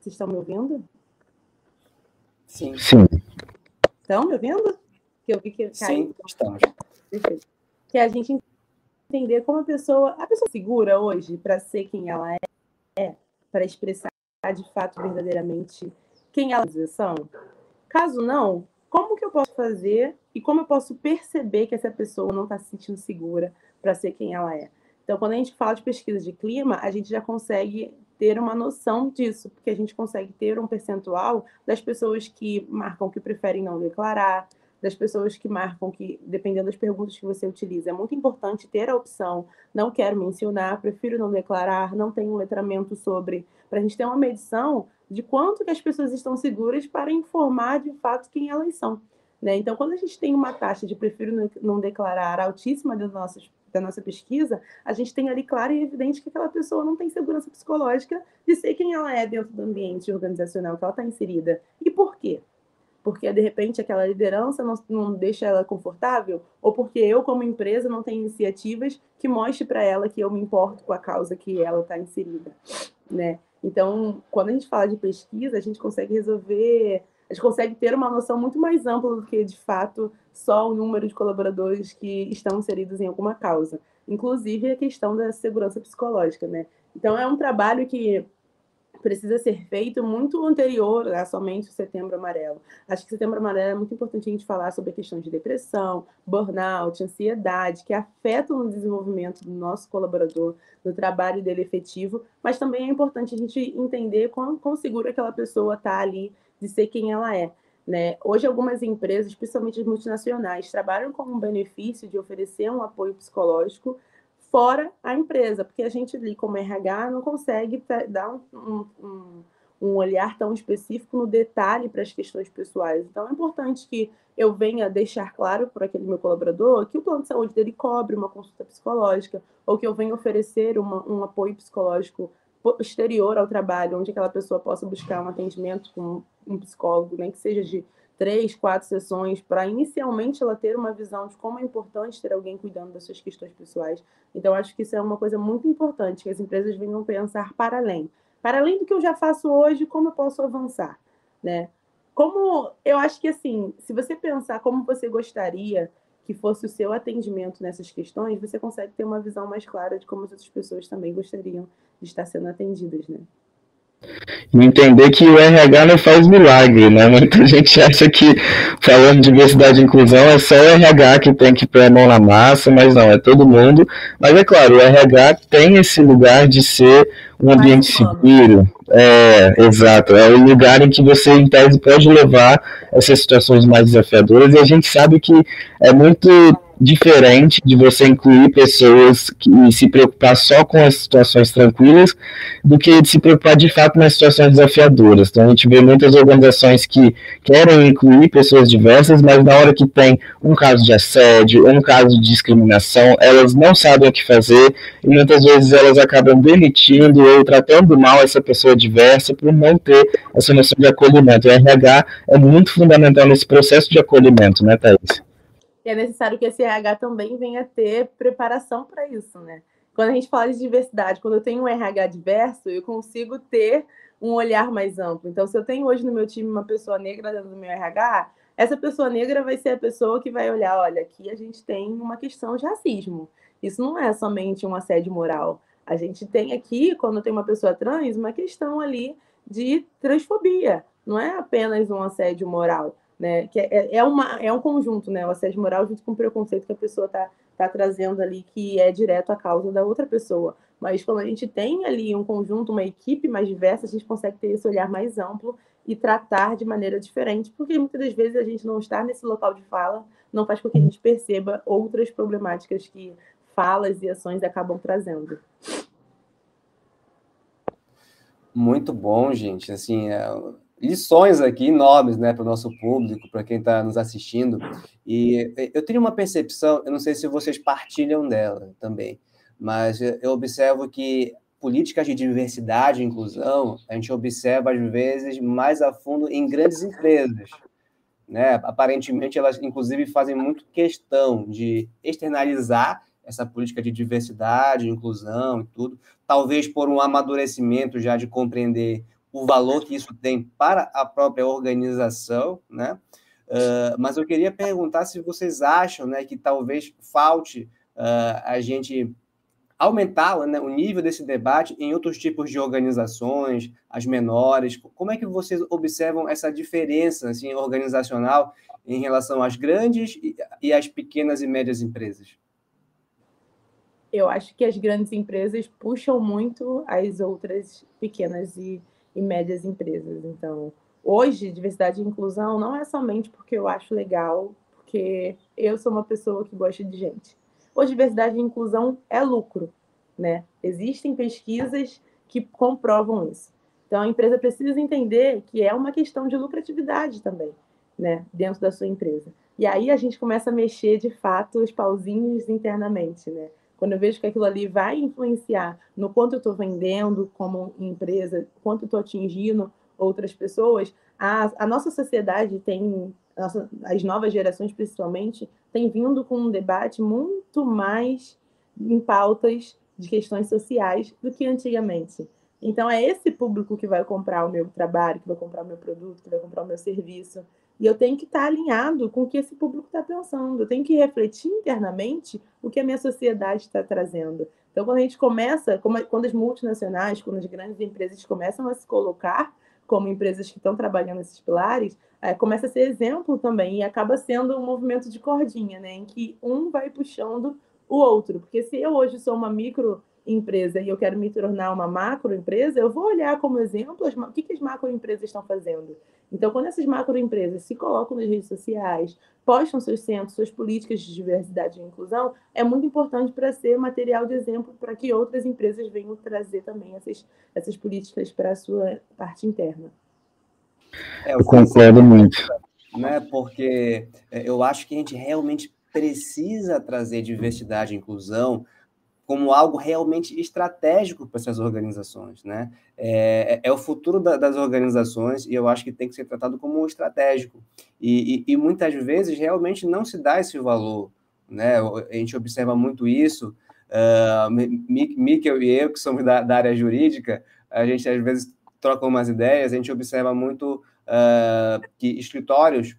Vocês estão me ouvindo? Sim. Sim. Estão me ouvindo? Que eu vi que caiu. Sim, estamos. Perfeito. Que a gente entender como a pessoa, a pessoa segura hoje para ser quem ela é, é para expressar de fato verdadeiramente quem ela é. Caso não, como que eu posso fazer e como eu posso perceber que essa pessoa não está se sentindo segura para ser quem ela é? Então, quando a gente fala de pesquisa de clima, a gente já consegue ter uma noção disso, porque a gente consegue ter um percentual das pessoas que marcam que preferem não declarar, das pessoas que marcam que, dependendo das perguntas que você utiliza, é muito importante ter a opção não quero mencionar, prefiro não declarar, não tenho um letramento sobre, para a gente ter uma medição de quanto que as pessoas estão seguras para informar de fato quem elas são. Né? Então, quando a gente tem uma taxa de prefiro não declarar altíssima das nossas da nossa pesquisa, a gente tem ali claro e evidente que aquela pessoa não tem segurança psicológica de ser quem ela é dentro do ambiente organizacional que ela está inserida. E por quê? Porque, de repente, aquela liderança não, não deixa ela confortável? Ou porque eu, como empresa, não tenho iniciativas que mostre para ela que eu me importo com a causa que ela está inserida, né? Então, quando a gente fala de pesquisa, a gente consegue resolver gente consegue ter uma noção muito mais ampla do que, de fato, só o número de colaboradores que estão inseridos em alguma causa. Inclusive a questão da segurança psicológica, né? Então, é um trabalho que precisa ser feito muito anterior a somente o Setembro Amarelo. Acho que Setembro Amarelo é muito importante a gente falar sobre a questão de depressão, burnout, ansiedade, que afetam o desenvolvimento do nosso colaborador, no trabalho dele efetivo, mas também é importante a gente entender quão, quão seguro aquela pessoa está ali de ser quem ela é. Né? Hoje, algumas empresas, especialmente as multinacionais, trabalham com um benefício de oferecer um apoio psicológico fora a empresa, porque a gente ali, como RH, não consegue dar um, um, um olhar tão específico no detalhe para as questões pessoais. Então, é importante que eu venha deixar claro para aquele meu colaborador que o plano de saúde dele cobre uma consulta psicológica, ou que eu venha oferecer uma, um apoio psicológico posterior ao trabalho, onde aquela pessoa possa buscar um atendimento com um psicólogo, nem que seja de três, quatro sessões, para inicialmente ela ter uma visão de como é importante ter alguém cuidando das suas questões pessoais. Então, acho que isso é uma coisa muito importante, que as empresas venham pensar para além. Para além do que eu já faço hoje, como eu posso avançar, né? Como eu acho que assim, se você pensar como você gostaria que fosse o seu atendimento nessas questões, você consegue ter uma visão mais clara de como as outras pessoas também gostariam de estar sendo atendidas, né? E entender que o RH não faz milagre, né? Muita gente acha que falando de diversidade e inclusão é só o RH que tem que pôr a mão na massa, mas não, é todo mundo. Mas é claro, o RH tem esse lugar de ser um ambiente seguro. É, exato. É o lugar em que você, em tese, pode levar essas situações mais desafiadoras. E a gente sabe que é muito diferente de você incluir pessoas que, se preocupar só com as situações tranquilas do que de se preocupar de fato nas situações desafiadoras. Então a gente vê muitas organizações que querem incluir pessoas diversas, mas na hora que tem um caso de assédio, um caso de discriminação, elas não sabem o que fazer e muitas vezes elas acabam demitindo ou tratando mal essa pessoa diversa por não ter essa noção de acolhimento. O RH é muito fundamental nesse processo de acolhimento, né, Thaís? E é necessário que esse RH também venha ter preparação para isso, né? Quando a gente fala de diversidade, quando eu tenho um RH diverso, eu consigo ter um olhar mais amplo. Então, se eu tenho hoje no meu time uma pessoa negra dentro do meu RH, essa pessoa negra vai ser a pessoa que vai olhar, olha, aqui a gente tem uma questão de racismo. Isso não é somente um assédio moral. A gente tem aqui, quando tem uma pessoa trans, uma questão ali de transfobia. Não é apenas um assédio moral né? Que é, é, uma, é um conjunto, né? O assédio moral junto com o preconceito que a pessoa está tá trazendo ali, que é direto à causa da outra pessoa. Mas quando a gente tem ali um conjunto, uma equipe mais diversa, a gente consegue ter esse olhar mais amplo e tratar de maneira diferente, porque muitas das vezes a gente não estar nesse local de fala não faz com que a gente perceba outras problemáticas que falas e ações acabam trazendo. Muito bom, gente. Assim, é, lições aqui enormes, né, para o nosso público, para quem está nos assistindo. E eu tenho uma percepção, eu não sei se vocês partilham dela também, mas eu observo que políticas de diversidade e inclusão, a gente observa às vezes mais a fundo em grandes empresas. Né? Aparentemente, elas, inclusive, fazem muito questão de externalizar essa política de diversidade, inclusão e tudo, talvez por um amadurecimento já de compreender o valor que isso tem para a própria organização, né? Uh, mas eu queria perguntar se vocês acham, né, que talvez falte uh, a gente aumentar né, o nível desse debate em outros tipos de organizações, as menores. Como é que vocês observam essa diferença assim, organizacional em relação às grandes e, às pequenas e médias empresas? Eu acho que as grandes empresas puxam muito as outras pequenas e, e médias empresas. Então, hoje, diversidade e inclusão não é somente porque eu acho legal, porque eu sou uma pessoa que gosta de gente Hoje, diversidade e inclusão é lucro, né? Existem pesquisas que comprovam isso. Então, a empresa precisa entender que é uma questão de lucratividade também, né? Dentro da sua empresa. E aí a gente começa a mexer, de fato, os pauzinhos internamente, né? Quando eu vejo que aquilo ali vai influenciar no quanto eu estou vendendo como empresa, quanto eu estou atingindo outras pessoas, a, a nossa sociedade tem nossa, as novas gerações principalmente, têm vindo com um debate muito mais em pautas de questões sociais do que antigamente. Então, é esse público que vai comprar o meu trabalho, que vai comprar o meu produto, que vai comprar o meu serviço. E eu tenho que estar alinhado com o que esse público está pensando. Eu tenho que refletir internamente o que a minha sociedade está trazendo. Então, quando a gente começa, quando as multinacionais, quando as grandes empresas começam a se colocar como empresas que estão trabalhando esses pilares, é, começa a ser exemplo também e acaba sendo um movimento de cordinha, né? Em que um vai puxando o outro. Porque se eu hoje sou uma microempresa e eu quero me tornar uma macroempresa, eu vou olhar como exemplo as, o que, que as macroempresas estão fazendo. Então, quando essas macroempresas se colocam nas redes sociais, postam seus centros, suas políticas de diversidade e inclusão, é muito importante para ser material de exemplo para que outras empresas venham trazer também essas, essas políticas para a sua parte interna. É, eu concordo muito. Né, porque é, eu acho que a gente realmente precisa trazer diversidade e inclusão como algo realmente estratégico para essas organizações, né? É, é o futuro da, das organizações e eu acho que tem que ser tratado como estratégico. E, e, e, muitas vezes realmente não se dá esse valor, né? A gente observa muito isso. Uh, Mikkel e eu, que somos da, da, área jurídica, a gente às vezes troca umas ideias, a gente observa muito uh, que escritórios,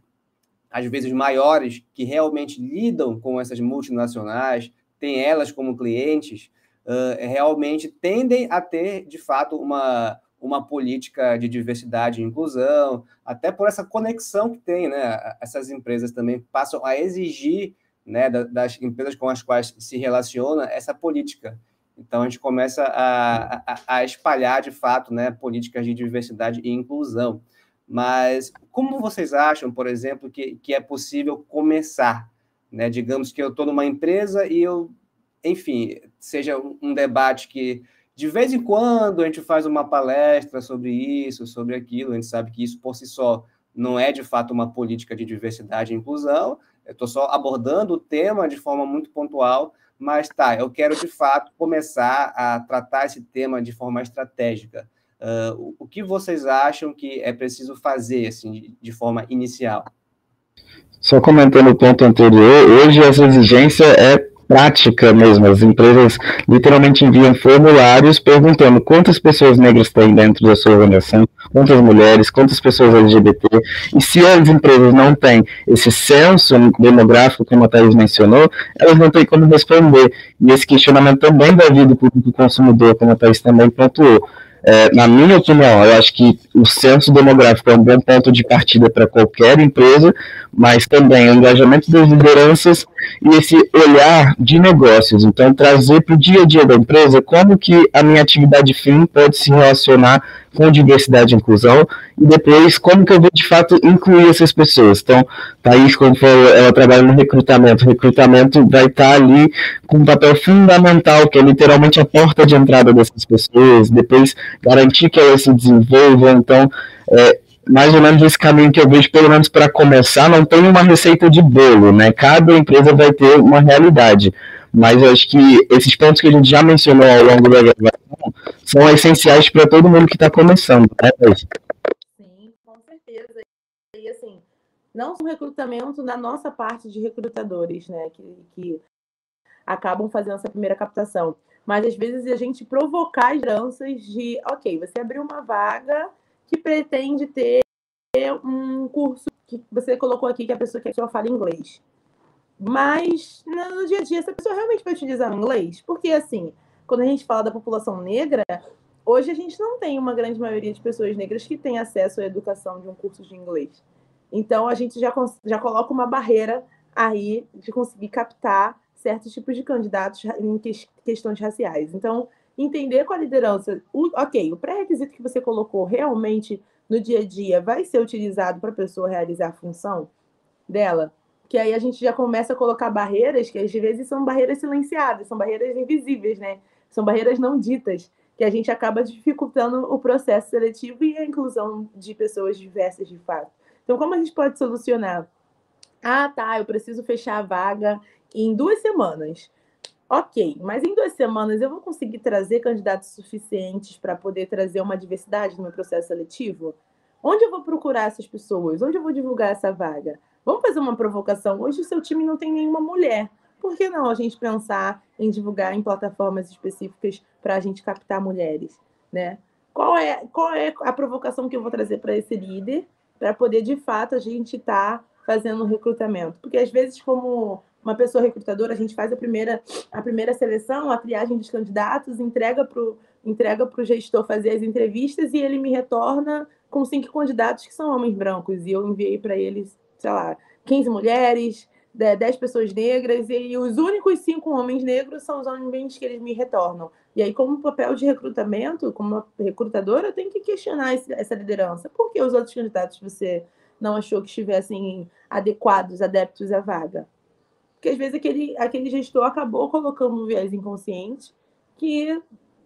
às vezes maiores, que realmente lidam com essas multinacionais, têm elas como clientes, uh, realmente tendem a ter, de fato, uma, uma política de diversidade e inclusão, até por essa conexão que tem, né? Essas empresas também passam a exigir né, das empresas com as quais se relaciona essa política. Então, a gente começa a, a, a espalhar, de fato, né, políticas de diversidade e inclusão. Mas como vocês acham, por exemplo, que, que é possível começar? Né? Digamos que eu estou numa empresa e eu, enfim, seja um debate que de vez em quando a gente faz uma palestra sobre isso, sobre aquilo, a gente sabe que isso por si só não é de fato uma política de diversidade e inclusão, eu estou só abordando o tema de forma muito pontual, mas tá, eu quero de fato começar a tratar esse tema de forma estratégica. Uh, o que vocês acham que é preciso fazer assim, de forma inicial? Só comentando o ponto anterior, hoje essa exigência é prática mesmo. As empresas literalmente enviam formulários perguntando quantas pessoas negras tem dentro da sua organização, quantas mulheres, quantas pessoas LGBT. E se as empresas não têm esse censo demográfico, como a Thaís mencionou, elas não têm como responder. E esse questionamento também vai vir do público consumidor, como a Thaís também pontuou. É, na minha opinião, eu acho que o censo demográfico é um bom ponto de partida para qualquer empresa, mas também o engajamento das lideranças e esse olhar de negócios. Então, trazer para o dia a dia da empresa como que a minha atividade fim pode se relacionar com diversidade e inclusão, e depois como que eu vou de fato incluir essas pessoas. Então, Thaís, como falou, ela trabalha no recrutamento, o recrutamento vai estar ali com um papel fundamental, que é literalmente a porta de entrada dessas pessoas, depois garantir que elas se desenvolvam, então, é, mais ou menos esse caminho que eu vejo, pelo menos para começar, não tem uma receita de bolo, né? Cada empresa vai ter uma realidade. Mas eu acho que esses pontos que a gente já mencionou ao longo da gravação são essenciais para todo mundo que está começando, né, Thais? Sim, com certeza. E assim, não só recrutamento na nossa parte de recrutadores, né, que, que acabam fazendo essa primeira captação, mas às vezes a gente provocar as lideranças de, ok, você abriu uma vaga que pretende ter um curso que você colocou aqui que a pessoa quer que eu fale inglês. Mas no dia a dia, essa pessoa realmente vai utilizar o inglês? Porque, assim, quando a gente fala da população negra, hoje a gente não tem uma grande maioria de pessoas negras que tem acesso à educação de um curso de inglês. Então, a gente já, já coloca uma barreira aí de conseguir captar certos tipos de candidatos em questões raciais. Então, entender com a liderança, o, ok, o pré-requisito que você colocou realmente no dia a dia vai ser utilizado para a pessoa realizar a função dela? Que aí a gente já começa a colocar barreiras que às vezes são barreiras silenciadas, são barreiras invisíveis, né? São barreiras não ditas, que a gente acaba dificultando o processo seletivo e a inclusão de pessoas diversas de fato. Então, como a gente pode solucionar? Ah, tá, eu preciso fechar a vaga em duas semanas. Ok, mas em duas semanas eu vou conseguir trazer candidatos suficientes para poder trazer uma diversidade no meu processo seletivo? Onde eu vou procurar essas pessoas? Onde eu vou divulgar essa vaga? Vamos fazer uma provocação. Hoje o seu time não tem nenhuma mulher. Por que não a gente pensar em divulgar em plataformas específicas para a gente captar mulheres, né? Qual é, qual é a provocação que eu vou trazer para esse líder para poder de fato a gente estar tá fazendo recrutamento? Porque às vezes como uma pessoa recrutadora, a gente faz a primeira, a primeira seleção, a triagem dos candidatos, entrega para o entrega o gestor fazer as entrevistas e ele me retorna com cinco candidatos que são homens brancos. E eu enviei para eles sei lá, 15 mulheres, 10 pessoas negras, e os únicos cinco homens negros são os homens que eles me retornam. E aí, como papel de recrutamento, como recrutadora, eu tenho que questionar essa liderança. Por que os outros candidatos você não achou que estivessem adequados, adeptos à vaga? Porque às vezes aquele, aquele gestor acabou colocando um viés inconsciente que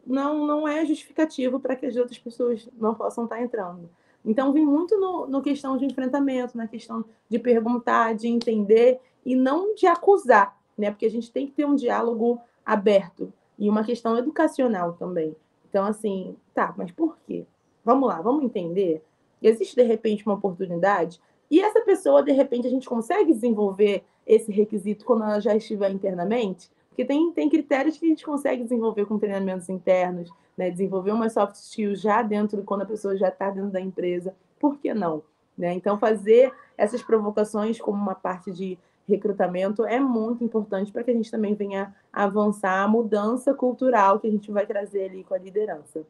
não, não é justificativo para que as outras pessoas não possam estar entrando. Então, vim muito no, no questão de enfrentamento, na questão de perguntar, de entender e não de acusar, né? Porque a gente tem que ter um diálogo aberto e uma questão educacional também. Então, assim, tá, mas por quê? Vamos lá, vamos entender. Existe, de repente, uma oportunidade e essa pessoa, de repente, a gente consegue desenvolver esse requisito quando ela já estiver internamente? Porque tem, tem critérios que a gente consegue desenvolver com treinamentos internos, né? desenvolver uma soft skills já dentro, quando a pessoa já está dentro da empresa. Por que não? Né? Então, fazer essas provocações como uma parte de recrutamento é muito importante para que a gente também venha avançar a mudança cultural que a gente vai trazer ali com a liderança.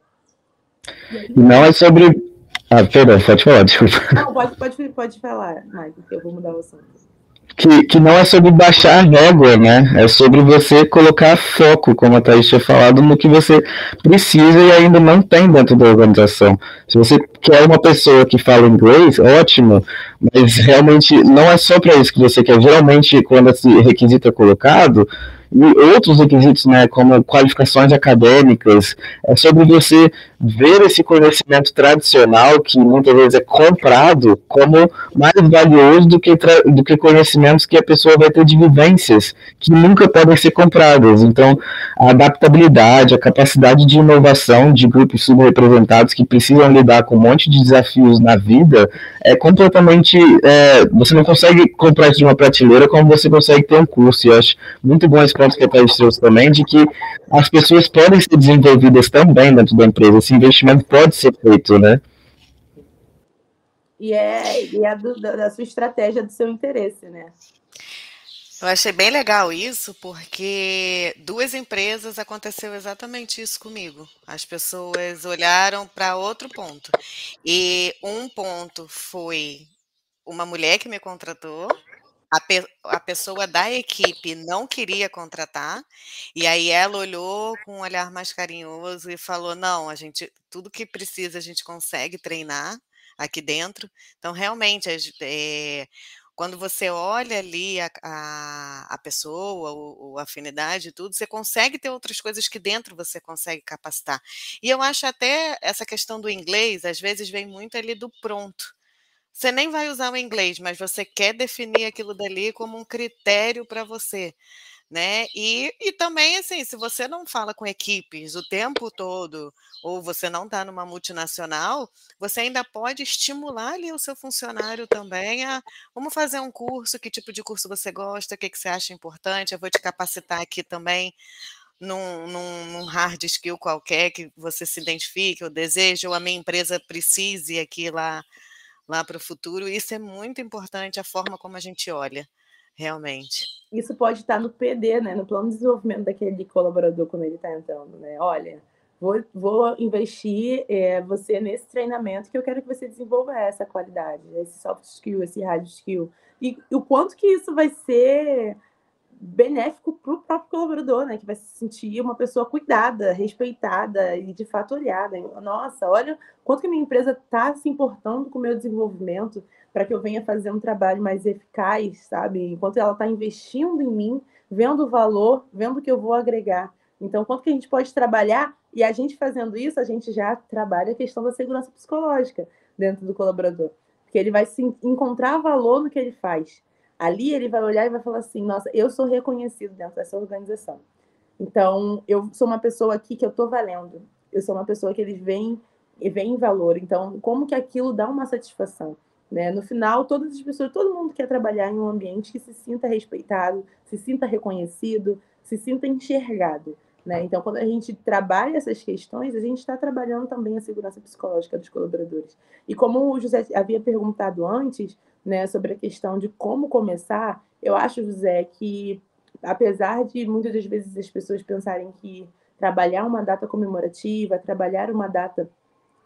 Não é sobre. Ah, perdão, pode falar, desculpa. Não, pode, pode, pode falar, Mike, eu vou mudar o assunto que, que não é sobre baixar a régua, né? É sobre você colocar foco, como a Thaís tinha falado, no que você precisa e ainda não tem dentro da organização. Se você quer uma pessoa que fala inglês, ótimo, mas realmente não é só para isso que você quer. Geralmente, quando esse requisito é colocado, e outros requisitos, né, como qualificações acadêmicas, é sobre você ver esse conhecimento tradicional, que muitas vezes é comprado, como mais valioso do que, do que conhecimentos que a pessoa vai ter de vivências, que nunca podem ser compradas. Então, a adaptabilidade, a capacidade de inovação de grupos subrepresentados que precisam lidar com um monte de desafios na vida, é completamente. É, você não consegue comprar isso de uma prateleira como você consegue ter um curso. E eu acho muito bom esse ponto que a Thaís trouxe também, de que as pessoas podem ser desenvolvidas também dentro da empresa, esse investimento pode ser feito, né? E é, e é do, da sua estratégia, do seu interesse, né? Eu achei bem legal isso, porque duas empresas aconteceu exatamente isso comigo. As pessoas olharam para outro ponto. E um ponto foi uma mulher que me contratou, a, pe a pessoa da equipe não queria contratar, e aí ela olhou com um olhar mais carinhoso e falou: não, a gente, tudo que precisa a gente consegue treinar aqui dentro. Então, realmente, é, quando você olha ali a, a, a pessoa, o, a afinidade e tudo, você consegue ter outras coisas que dentro você consegue capacitar. E eu acho até essa questão do inglês, às vezes vem muito ali do pronto. Você nem vai usar o inglês, mas você quer definir aquilo dali como um critério para você né? E, e também, assim, se você não fala com equipes o tempo todo, ou você não está numa multinacional, você ainda pode estimular ali o seu funcionário também a vamos fazer um curso, que tipo de curso você gosta, o que, que você acha importante, eu vou te capacitar aqui também num, num, num, hard skill qualquer que você se identifique ou deseja, ou a minha empresa precise aqui lá, lá para o futuro. Isso é muito importante, a forma como a gente olha realmente. Isso pode estar no PD, né, no plano de desenvolvimento daquele colaborador quando ele está entrando, né? Olha, vou, vou investir é, você nesse treinamento que eu quero que você desenvolva essa qualidade, esse soft skill, esse hard skill. E, e o quanto que isso vai ser benéfico para o próprio colaborador, né? Que vai se sentir uma pessoa cuidada, respeitada e de fato olhada. Nossa, olha quanto que a minha empresa está se importando com o meu desenvolvimento para que eu venha fazer um trabalho mais eficaz, sabe? Enquanto ela está investindo em mim, vendo o valor, vendo o que eu vou agregar. Então, quanto que a gente pode trabalhar, e a gente fazendo isso, a gente já trabalha a questão da segurança psicológica dentro do colaborador. Porque ele vai se encontrar valor no que ele faz. Ali ele vai olhar e vai falar assim: nossa, eu sou reconhecido dentro dessa organização. Então, eu sou uma pessoa aqui que eu estou valendo. Eu sou uma pessoa que eles veem, veem valor. Então, como que aquilo dá uma satisfação? Né? No final, todas as pessoas, todo mundo quer trabalhar em um ambiente que se sinta respeitado, se sinta reconhecido, se sinta enxergado. Né? Então, quando a gente trabalha essas questões, a gente está trabalhando também a segurança psicológica dos colaboradores. E como o José havia perguntado antes, né, sobre a questão de como começar, eu acho, José, que apesar de muitas das vezes as pessoas pensarem que trabalhar uma data comemorativa, trabalhar uma data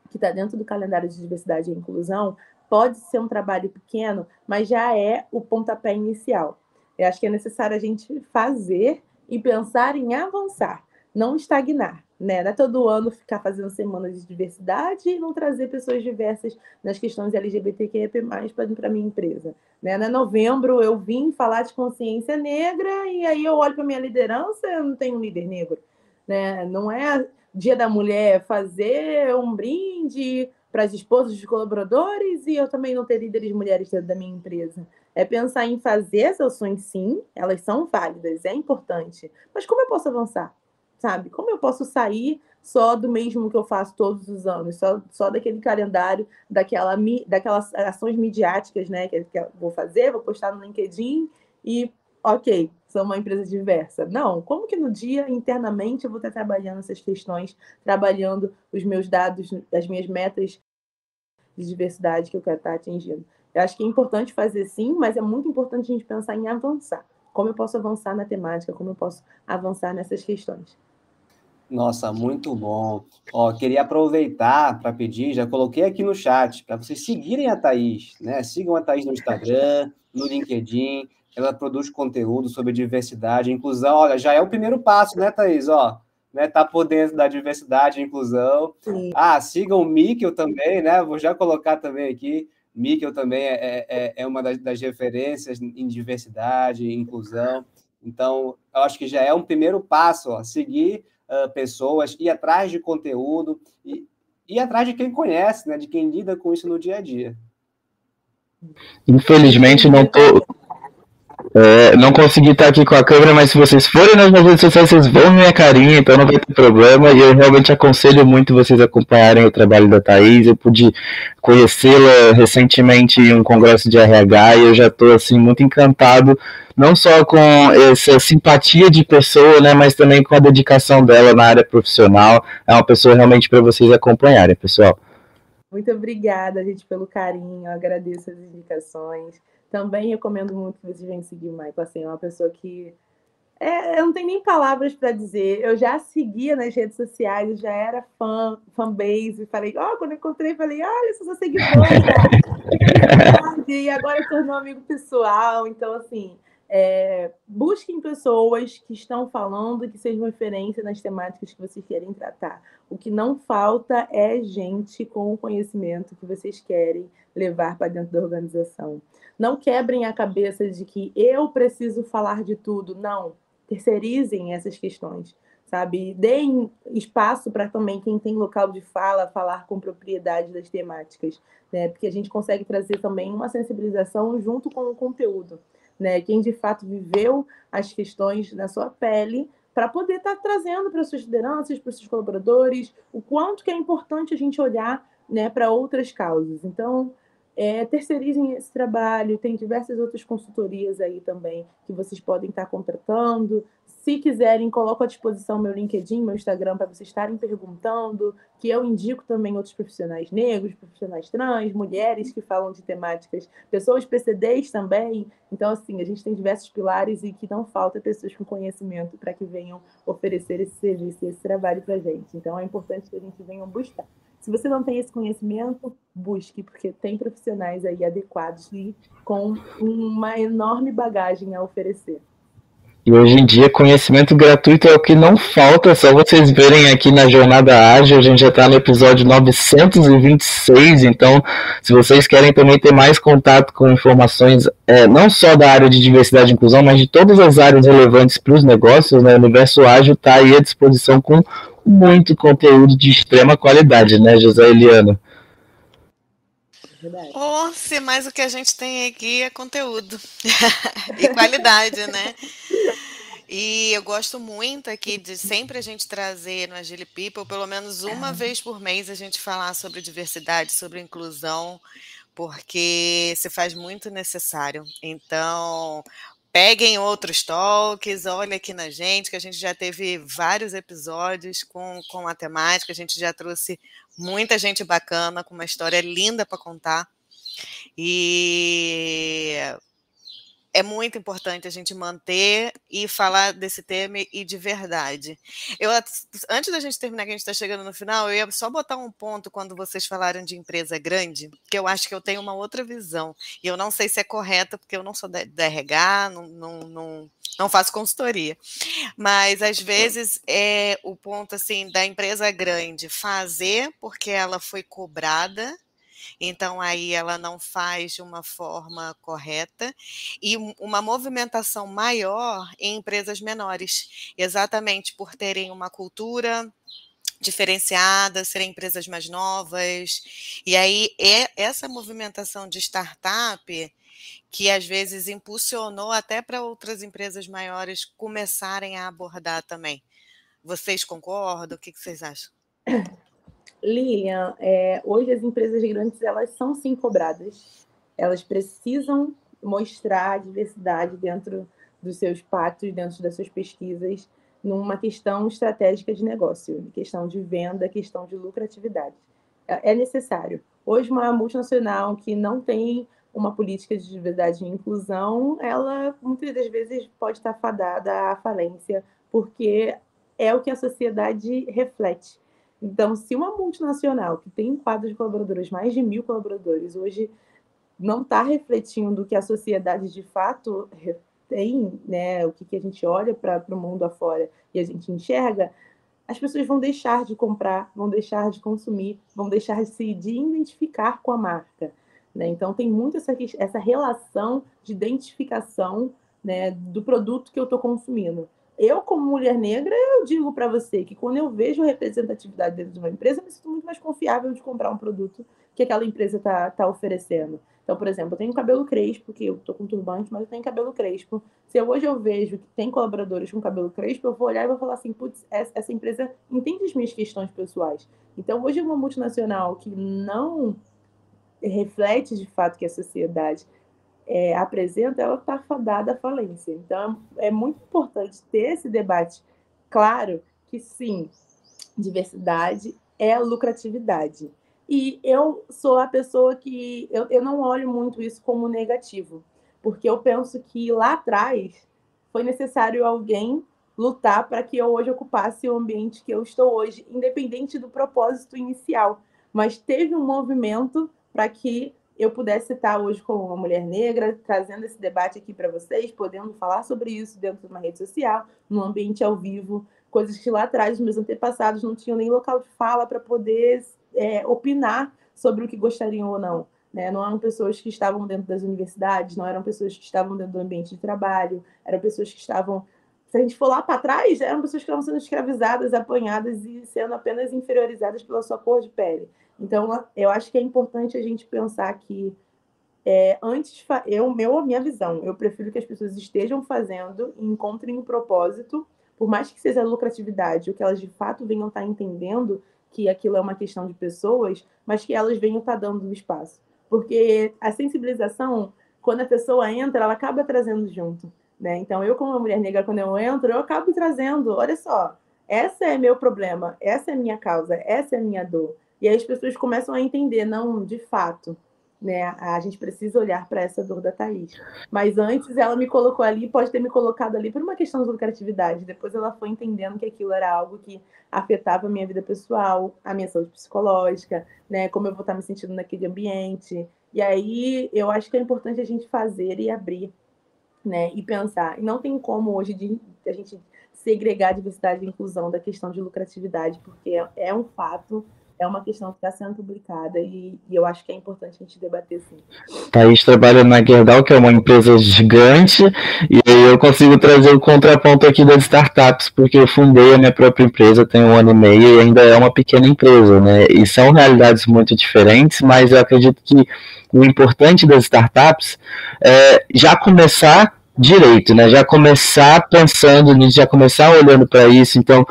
que está dentro do calendário de diversidade e inclusão, pode ser um trabalho pequeno, mas já é o pontapé inicial. Eu acho que é necessário a gente fazer e pensar em avançar, não estagnar. Né? Não é todo ano ficar fazendo semanas de diversidade e não trazer pessoas diversas nas questões LGBTQIA+, para a minha empresa. Né? É novembro eu vim falar de consciência negra e aí eu olho para minha liderança eu não tenho um líder negro. Né? Não é dia da mulher fazer um brinde para as esposas dos colaboradores e eu também não ter líderes mulheres dentro da minha empresa. É pensar em fazer as ações, sim, elas são válidas, é importante. Mas como eu posso avançar? Sabe? Como eu posso sair só do mesmo que eu faço todos os anos, só, só daquele calendário, daquela, daquelas ações midiáticas né, que, que eu vou fazer, vou postar no LinkedIn e, ok, sou uma empresa diversa. Não, como que no dia, internamente, eu vou estar trabalhando essas questões, trabalhando os meus dados, as minhas metas de diversidade que eu quero estar atingindo? Eu acho que é importante fazer sim, mas é muito importante a gente pensar em avançar. Como eu posso avançar na temática, como eu posso avançar nessas questões. Nossa, muito bom. Ó, queria aproveitar para pedir, já coloquei aqui no chat, para vocês seguirem a Thaís, né? Sigam a Thaís no Instagram, no LinkedIn, ela produz conteúdo sobre diversidade e inclusão. Olha, já é o primeiro passo, né, Thaís? Ó, né, tá por dentro da diversidade e inclusão. Sim. Ah, sigam o Mikkel também, né? Vou já colocar também aqui. Mikkel também é, é, é uma das, das, referências em diversidade e inclusão. Então, eu acho que já é um primeiro passo, ó, seguir uh, pessoas, ir atrás de conteúdo e ir atrás de quem conhece, né, de quem lida com isso no dia a dia. Infelizmente, não tô, é, não consegui estar aqui com a câmera, mas se vocês forem nas minhas redes sociais, vocês vão minha carinha, então não vai ter problema. E eu realmente aconselho muito vocês acompanharem o trabalho da Thaís. Eu pude conhecê-la recentemente em um congresso de RH e eu já estou assim, muito encantado, não só com essa simpatia de pessoa, né, mas também com a dedicação dela na área profissional. É uma pessoa realmente para vocês acompanharem, pessoal. Muito obrigada, gente, pelo carinho. Eu agradeço as indicações Também recomendo muito que vocês venham seguir o Michael. Assim, é uma pessoa que. É, eu não tenho nem palavras para dizer. Eu já seguia nas redes sociais, eu já era fã, fanbase. Falei, ó, oh, quando eu encontrei, falei, olha, eu sou seguidora. e agora tornou amigo pessoal. Então, assim, é, busquem pessoas que estão falando que sejam referência nas temáticas que vocês querem tratar. O que não falta é gente com o conhecimento que vocês querem levar para dentro da organização. Não quebrem a cabeça de que eu preciso falar de tudo. Não. Terceirizem essas questões, sabe? Deem espaço para também quem tem local de fala falar com propriedade das temáticas, né? Porque a gente consegue trazer também uma sensibilização junto com o conteúdo, né? Quem de fato viveu as questões na sua pele para poder estar tá trazendo para suas lideranças, para seus colaboradores, o quanto que é importante a gente olhar né, para outras causas. Então, é, terceirizem esse trabalho, tem diversas outras consultorias aí também que vocês podem estar contratando. Se quiserem, coloco à disposição meu LinkedIn, meu Instagram, para vocês estarem perguntando, que eu indico também outros profissionais negros, profissionais trans, mulheres que falam de temáticas, pessoas PCDs também. Então, assim, a gente tem diversos pilares e que não falta pessoas com conhecimento para que venham oferecer esse serviço e esse trabalho para a gente. Então, é importante que a gente venha buscar. Se você não tem esse conhecimento, busque, porque tem profissionais aí adequados e com uma enorme bagagem a oferecer. E hoje em dia, conhecimento gratuito é o que não falta, é só vocês verem aqui na Jornada Ágil, a gente já está no episódio 926, então, se vocês querem também ter mais contato com informações, é, não só da área de diversidade e inclusão, mas de todas as áreas relevantes para os negócios, né, o Universo Ágil está aí à disposição com muito conteúdo de extrema qualidade, né, José Eliano? Oh, se mais o que a gente tem aqui é conteúdo e qualidade, né? E eu gosto muito aqui de sempre a gente trazer no Agile People, pelo menos uma vez por mês, a gente falar sobre diversidade, sobre inclusão, porque se faz muito necessário. Então, peguem outros talks, olha aqui na gente, que a gente já teve vários episódios com, com a temática, a gente já trouxe muita gente bacana, com uma história linda para contar. E é muito importante a gente manter e falar desse tema e de verdade. Eu, antes da gente terminar, que a gente está chegando no final, eu ia só botar um ponto quando vocês falaram de empresa grande, que eu acho que eu tenho uma outra visão. E eu não sei se é correta, porque eu não sou da, RH, não, não, não, não faço consultoria. Mas às vezes é o ponto assim da empresa grande fazer porque ela foi cobrada então aí ela não faz de uma forma correta, e uma movimentação maior em empresas menores, exatamente por terem uma cultura diferenciada, serem empresas mais novas. E aí é essa movimentação de startup que às vezes impulsionou até para outras empresas maiores começarem a abordar também. Vocês concordam? O que vocês acham? Lilian, é, hoje as empresas grandes elas são sim cobradas. Elas precisam mostrar a diversidade dentro dos seus pactos, dentro das suas pesquisas, numa questão estratégica de negócio, questão de venda, questão de lucratividade. É, é necessário. Hoje, uma multinacional que não tem uma política de diversidade e inclusão, ela muitas das vezes pode estar fadada à falência, porque é o que a sociedade reflete. Então, se uma multinacional que tem um quadro de colaboradores, mais de mil colaboradores, hoje não está refletindo o que a sociedade de fato tem, né, o que, que a gente olha para o mundo afora e a gente enxerga, as pessoas vão deixar de comprar, vão deixar de consumir, vão deixar de se de identificar com a marca. Né? Então, tem muito essa, essa relação de identificação né, do produto que eu estou consumindo eu, como mulher negra, eu digo para você que quando eu vejo representatividade dentro de uma empresa, eu me sinto muito mais confiável de comprar um produto que aquela empresa está tá oferecendo. Então, por exemplo, eu tenho cabelo crespo, porque eu estou com turbante, mas eu tenho cabelo crespo. Se hoje eu vejo que tem colaboradores com cabelo crespo, eu vou olhar e vou falar assim, putz, essa empresa entende as minhas questões pessoais. Então, hoje uma multinacional que não reflete de fato que a sociedade é, apresenta, ela está fadada à falência. Então, é muito importante ter esse debate claro que, sim, diversidade é lucratividade. E eu sou a pessoa que eu, eu não olho muito isso como negativo, porque eu penso que lá atrás foi necessário alguém lutar para que eu hoje ocupasse o ambiente que eu estou hoje, independente do propósito inicial. Mas teve um movimento para que eu pudesse estar hoje como uma mulher negra, trazendo esse debate aqui para vocês, podendo falar sobre isso dentro de uma rede social, num ambiente ao vivo, coisas que lá atrás meus antepassados não tinham nem local de fala para poder é, opinar sobre o que gostariam ou não. Né? Não eram pessoas que estavam dentro das universidades, não eram pessoas que estavam dentro do ambiente de trabalho, eram pessoas que estavam. Se a gente for lá para trás, eram pessoas que estavam sendo escravizadas, apanhadas e sendo apenas inferiorizadas pela sua cor de pele. Então, eu acho que é importante a gente pensar que é, antes, eu, meu, minha visão, eu prefiro que as pessoas estejam fazendo e encontrem um propósito, por mais que seja lucratividade, o que elas de fato venham estar entendendo que aquilo é uma questão de pessoas, mas que elas venham estar dando o espaço. Porque a sensibilização, quando a pessoa entra, ela acaba trazendo junto. Né? Então, eu, como uma mulher negra, quando eu entro, eu acabo trazendo, olha só, essa é meu problema, essa é minha causa, essa é minha dor. E aí as pessoas começam a entender, não, de fato, né? A gente precisa olhar para essa dor da Thaís. Mas antes ela me colocou ali, pode ter me colocado ali por uma questão de lucratividade. Depois ela foi entendendo que aquilo era algo que afetava a minha vida pessoal, a minha saúde psicológica, né? Como eu vou estar me sentindo naquele ambiente. E aí eu acho que é importante a gente fazer e abrir, né? E pensar. E não tem como hoje de, a gente segregar a diversidade e inclusão da questão de lucratividade, porque é, é um fato é uma questão que está sendo publicada e, e, eu acho que é importante a gente debater sim. Thaís trabalha na Gerdau, que é uma empresa gigante, e eu consigo trazer o contraponto aqui das startups, porque eu fundei a minha própria empresa tem um ano e meio e ainda é uma pequena empresa, né? E são realidades muito diferentes, mas eu acredito que o importante das startups é já começar direito, né? Já começar pensando nisso, já começar olhando para isso. Então,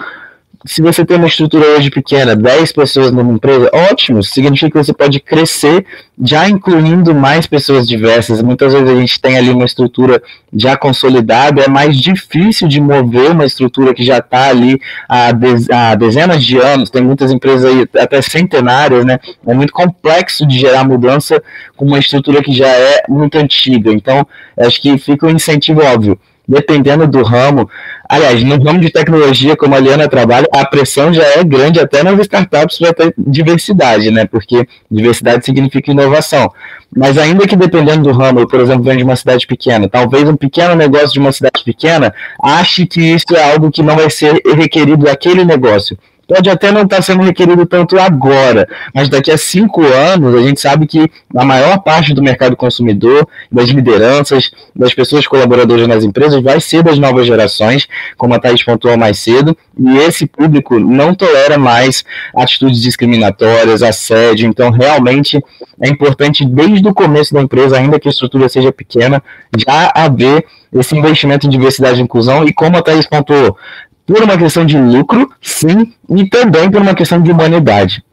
se você tem uma estrutura hoje pequena, 10 pessoas numa empresa, ótimo, significa que você pode crescer já incluindo mais pessoas diversas. Muitas vezes a gente tem ali uma estrutura já consolidada, é mais difícil de mover uma estrutura que já está ali há, há, dezenas de anos, tem muitas empresas aí até centenárias, né? É muito complexo de gerar mudança com uma estrutura que já é muito antiga. Então, acho que fica um incentivo óbvio dependendo do ramo. Aliás, no ramo de tecnologia, como a Liana trabalha, a pressão já é grande até nas startups para ter diversidade, né? Porque diversidade significa inovação. Mas ainda que dependendo do ramo, eu, por exemplo, venho de uma cidade pequena, talvez um pequeno negócio de uma cidade pequena ache que isso é algo que não vai ser requerido daquele negócio pode até não estar tá sendo requerido tanto agora, mas daqui a cinco anos a gente sabe que a maior parte do mercado consumidor, das lideranças, das pessoas colaboradoras nas empresas vai ser das novas gerações, como a Thais pontuou mais cedo, e esse público não tolera mais atitudes discriminatórias, assédio, então realmente é importante desde o começo da empresa, ainda que a estrutura seja pequena, já haver esse investimento em diversidade e inclusão, e como a Thais pontuou, por uma questão de lucro, sim, e também por uma questão de humanidade.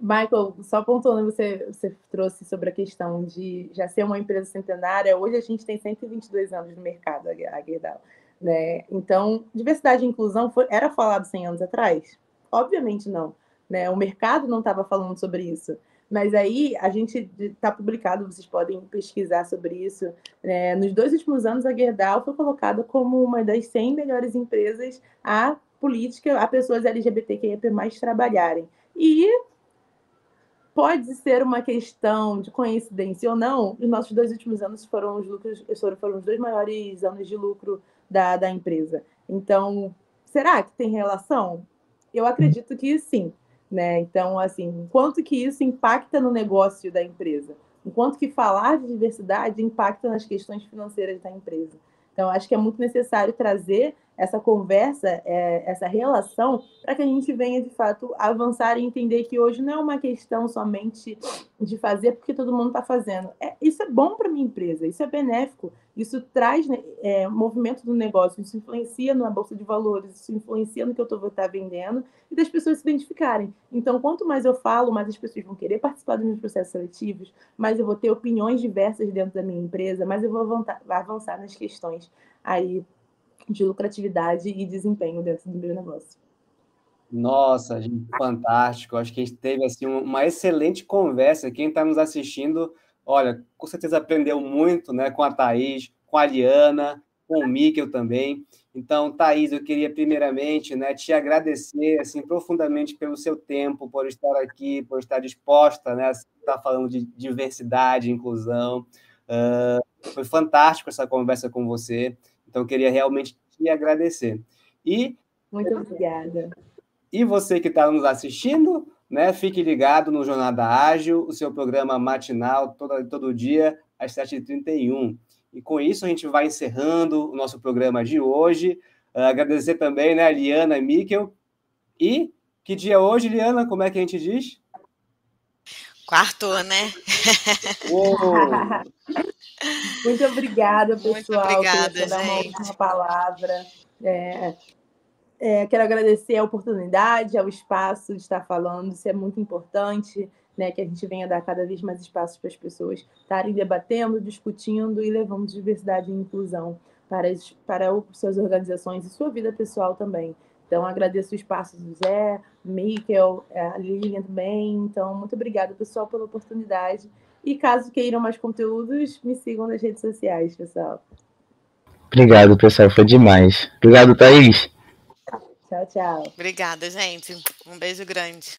Michael, só pontuando, você, você trouxe sobre a questão de já ser uma empresa centenária. Hoje a gente tem 122 anos no mercado, a Gerdau. Né? Então, diversidade e inclusão foi, era falado 100 anos atrás? Obviamente não. Né? O mercado não estava falando sobre isso. Mas aí a gente está publicado, vocês podem pesquisar sobre isso. É, nos dois últimos anos, a Gerdau foi colocada como uma das 100 melhores empresas a política, a pessoas LGBTQIA mais trabalharem. E pode ser uma questão de coincidência ou não, os nossos dois últimos anos foram os lucros, foram os dois maiores anos de lucro da, da empresa. Então, será que tem relação? Eu acredito que sim. Né? Então, assim, quanto que isso impacta no negócio da empresa? Enquanto que falar de diversidade impacta nas questões financeiras da empresa. Então, acho que é muito necessário trazer essa conversa, é, essa relação, para que a gente venha, de fato, avançar e entender que hoje não é uma questão somente de fazer porque todo mundo está fazendo. É, isso é bom para minha empresa, isso é benéfico, isso traz né, é, movimento do negócio, isso influencia na bolsa de valores, isso influencia no que eu estou tá vendendo e das pessoas se identificarem. Então, quanto mais eu falo, mais as pessoas vão querer participar dos meus processos seletivos, mais eu vou ter opiniões diversas dentro da minha empresa, mais eu vou avançar nas questões aí de lucratividade e desempenho dentro do meu negócio. Nossa, gente, fantástico. Acho que a gente teve assim, uma excelente conversa. Quem está nos assistindo olha, com certeza aprendeu muito né, com a Thaís, com a Liana, com o Mikkel também. Então, Thaís, eu queria primeiramente né, te agradecer assim, profundamente pelo seu tempo, por estar aqui, por estar disposta né, a estar falando de diversidade, inclusão. Uh, foi fantástico essa conversa com você. Então, eu queria realmente te agradecer. E muito obrigada. E você que está nos assistindo, né, fique ligado no Jornada Ágil, o seu programa matinal todo, todo dia às 7h31. E com isso a gente vai encerrando o nosso programa de hoje. Uh, agradecer também, né, a Liana e Mikkel. E que dia é hoje, Liana? Como é que a gente diz? Quarto, né? Muito obrigada, pessoal. Muito obrigada, dar uma última palavra. É, é, quero agradecer a oportunidade, ao espaço de estar falando, isso é muito importante, né, que a gente venha dar cada vez mais espaço para as pessoas estarem debatendo, discutindo e levando diversidade e inclusão para, as, para suas organizações e sua vida pessoal também. Então, agradeço o espaço do Zé, Mikkel, a Lilian também. Então, muito obrigada, pessoal, pela oportunidade. E caso queiram mais conteúdos, me sigam nas redes sociais, pessoal. Obrigado, pessoal. Foi demais. Obrigado, Thaís. Tchau, tchau. Obrigada, gente. Um beijo grande.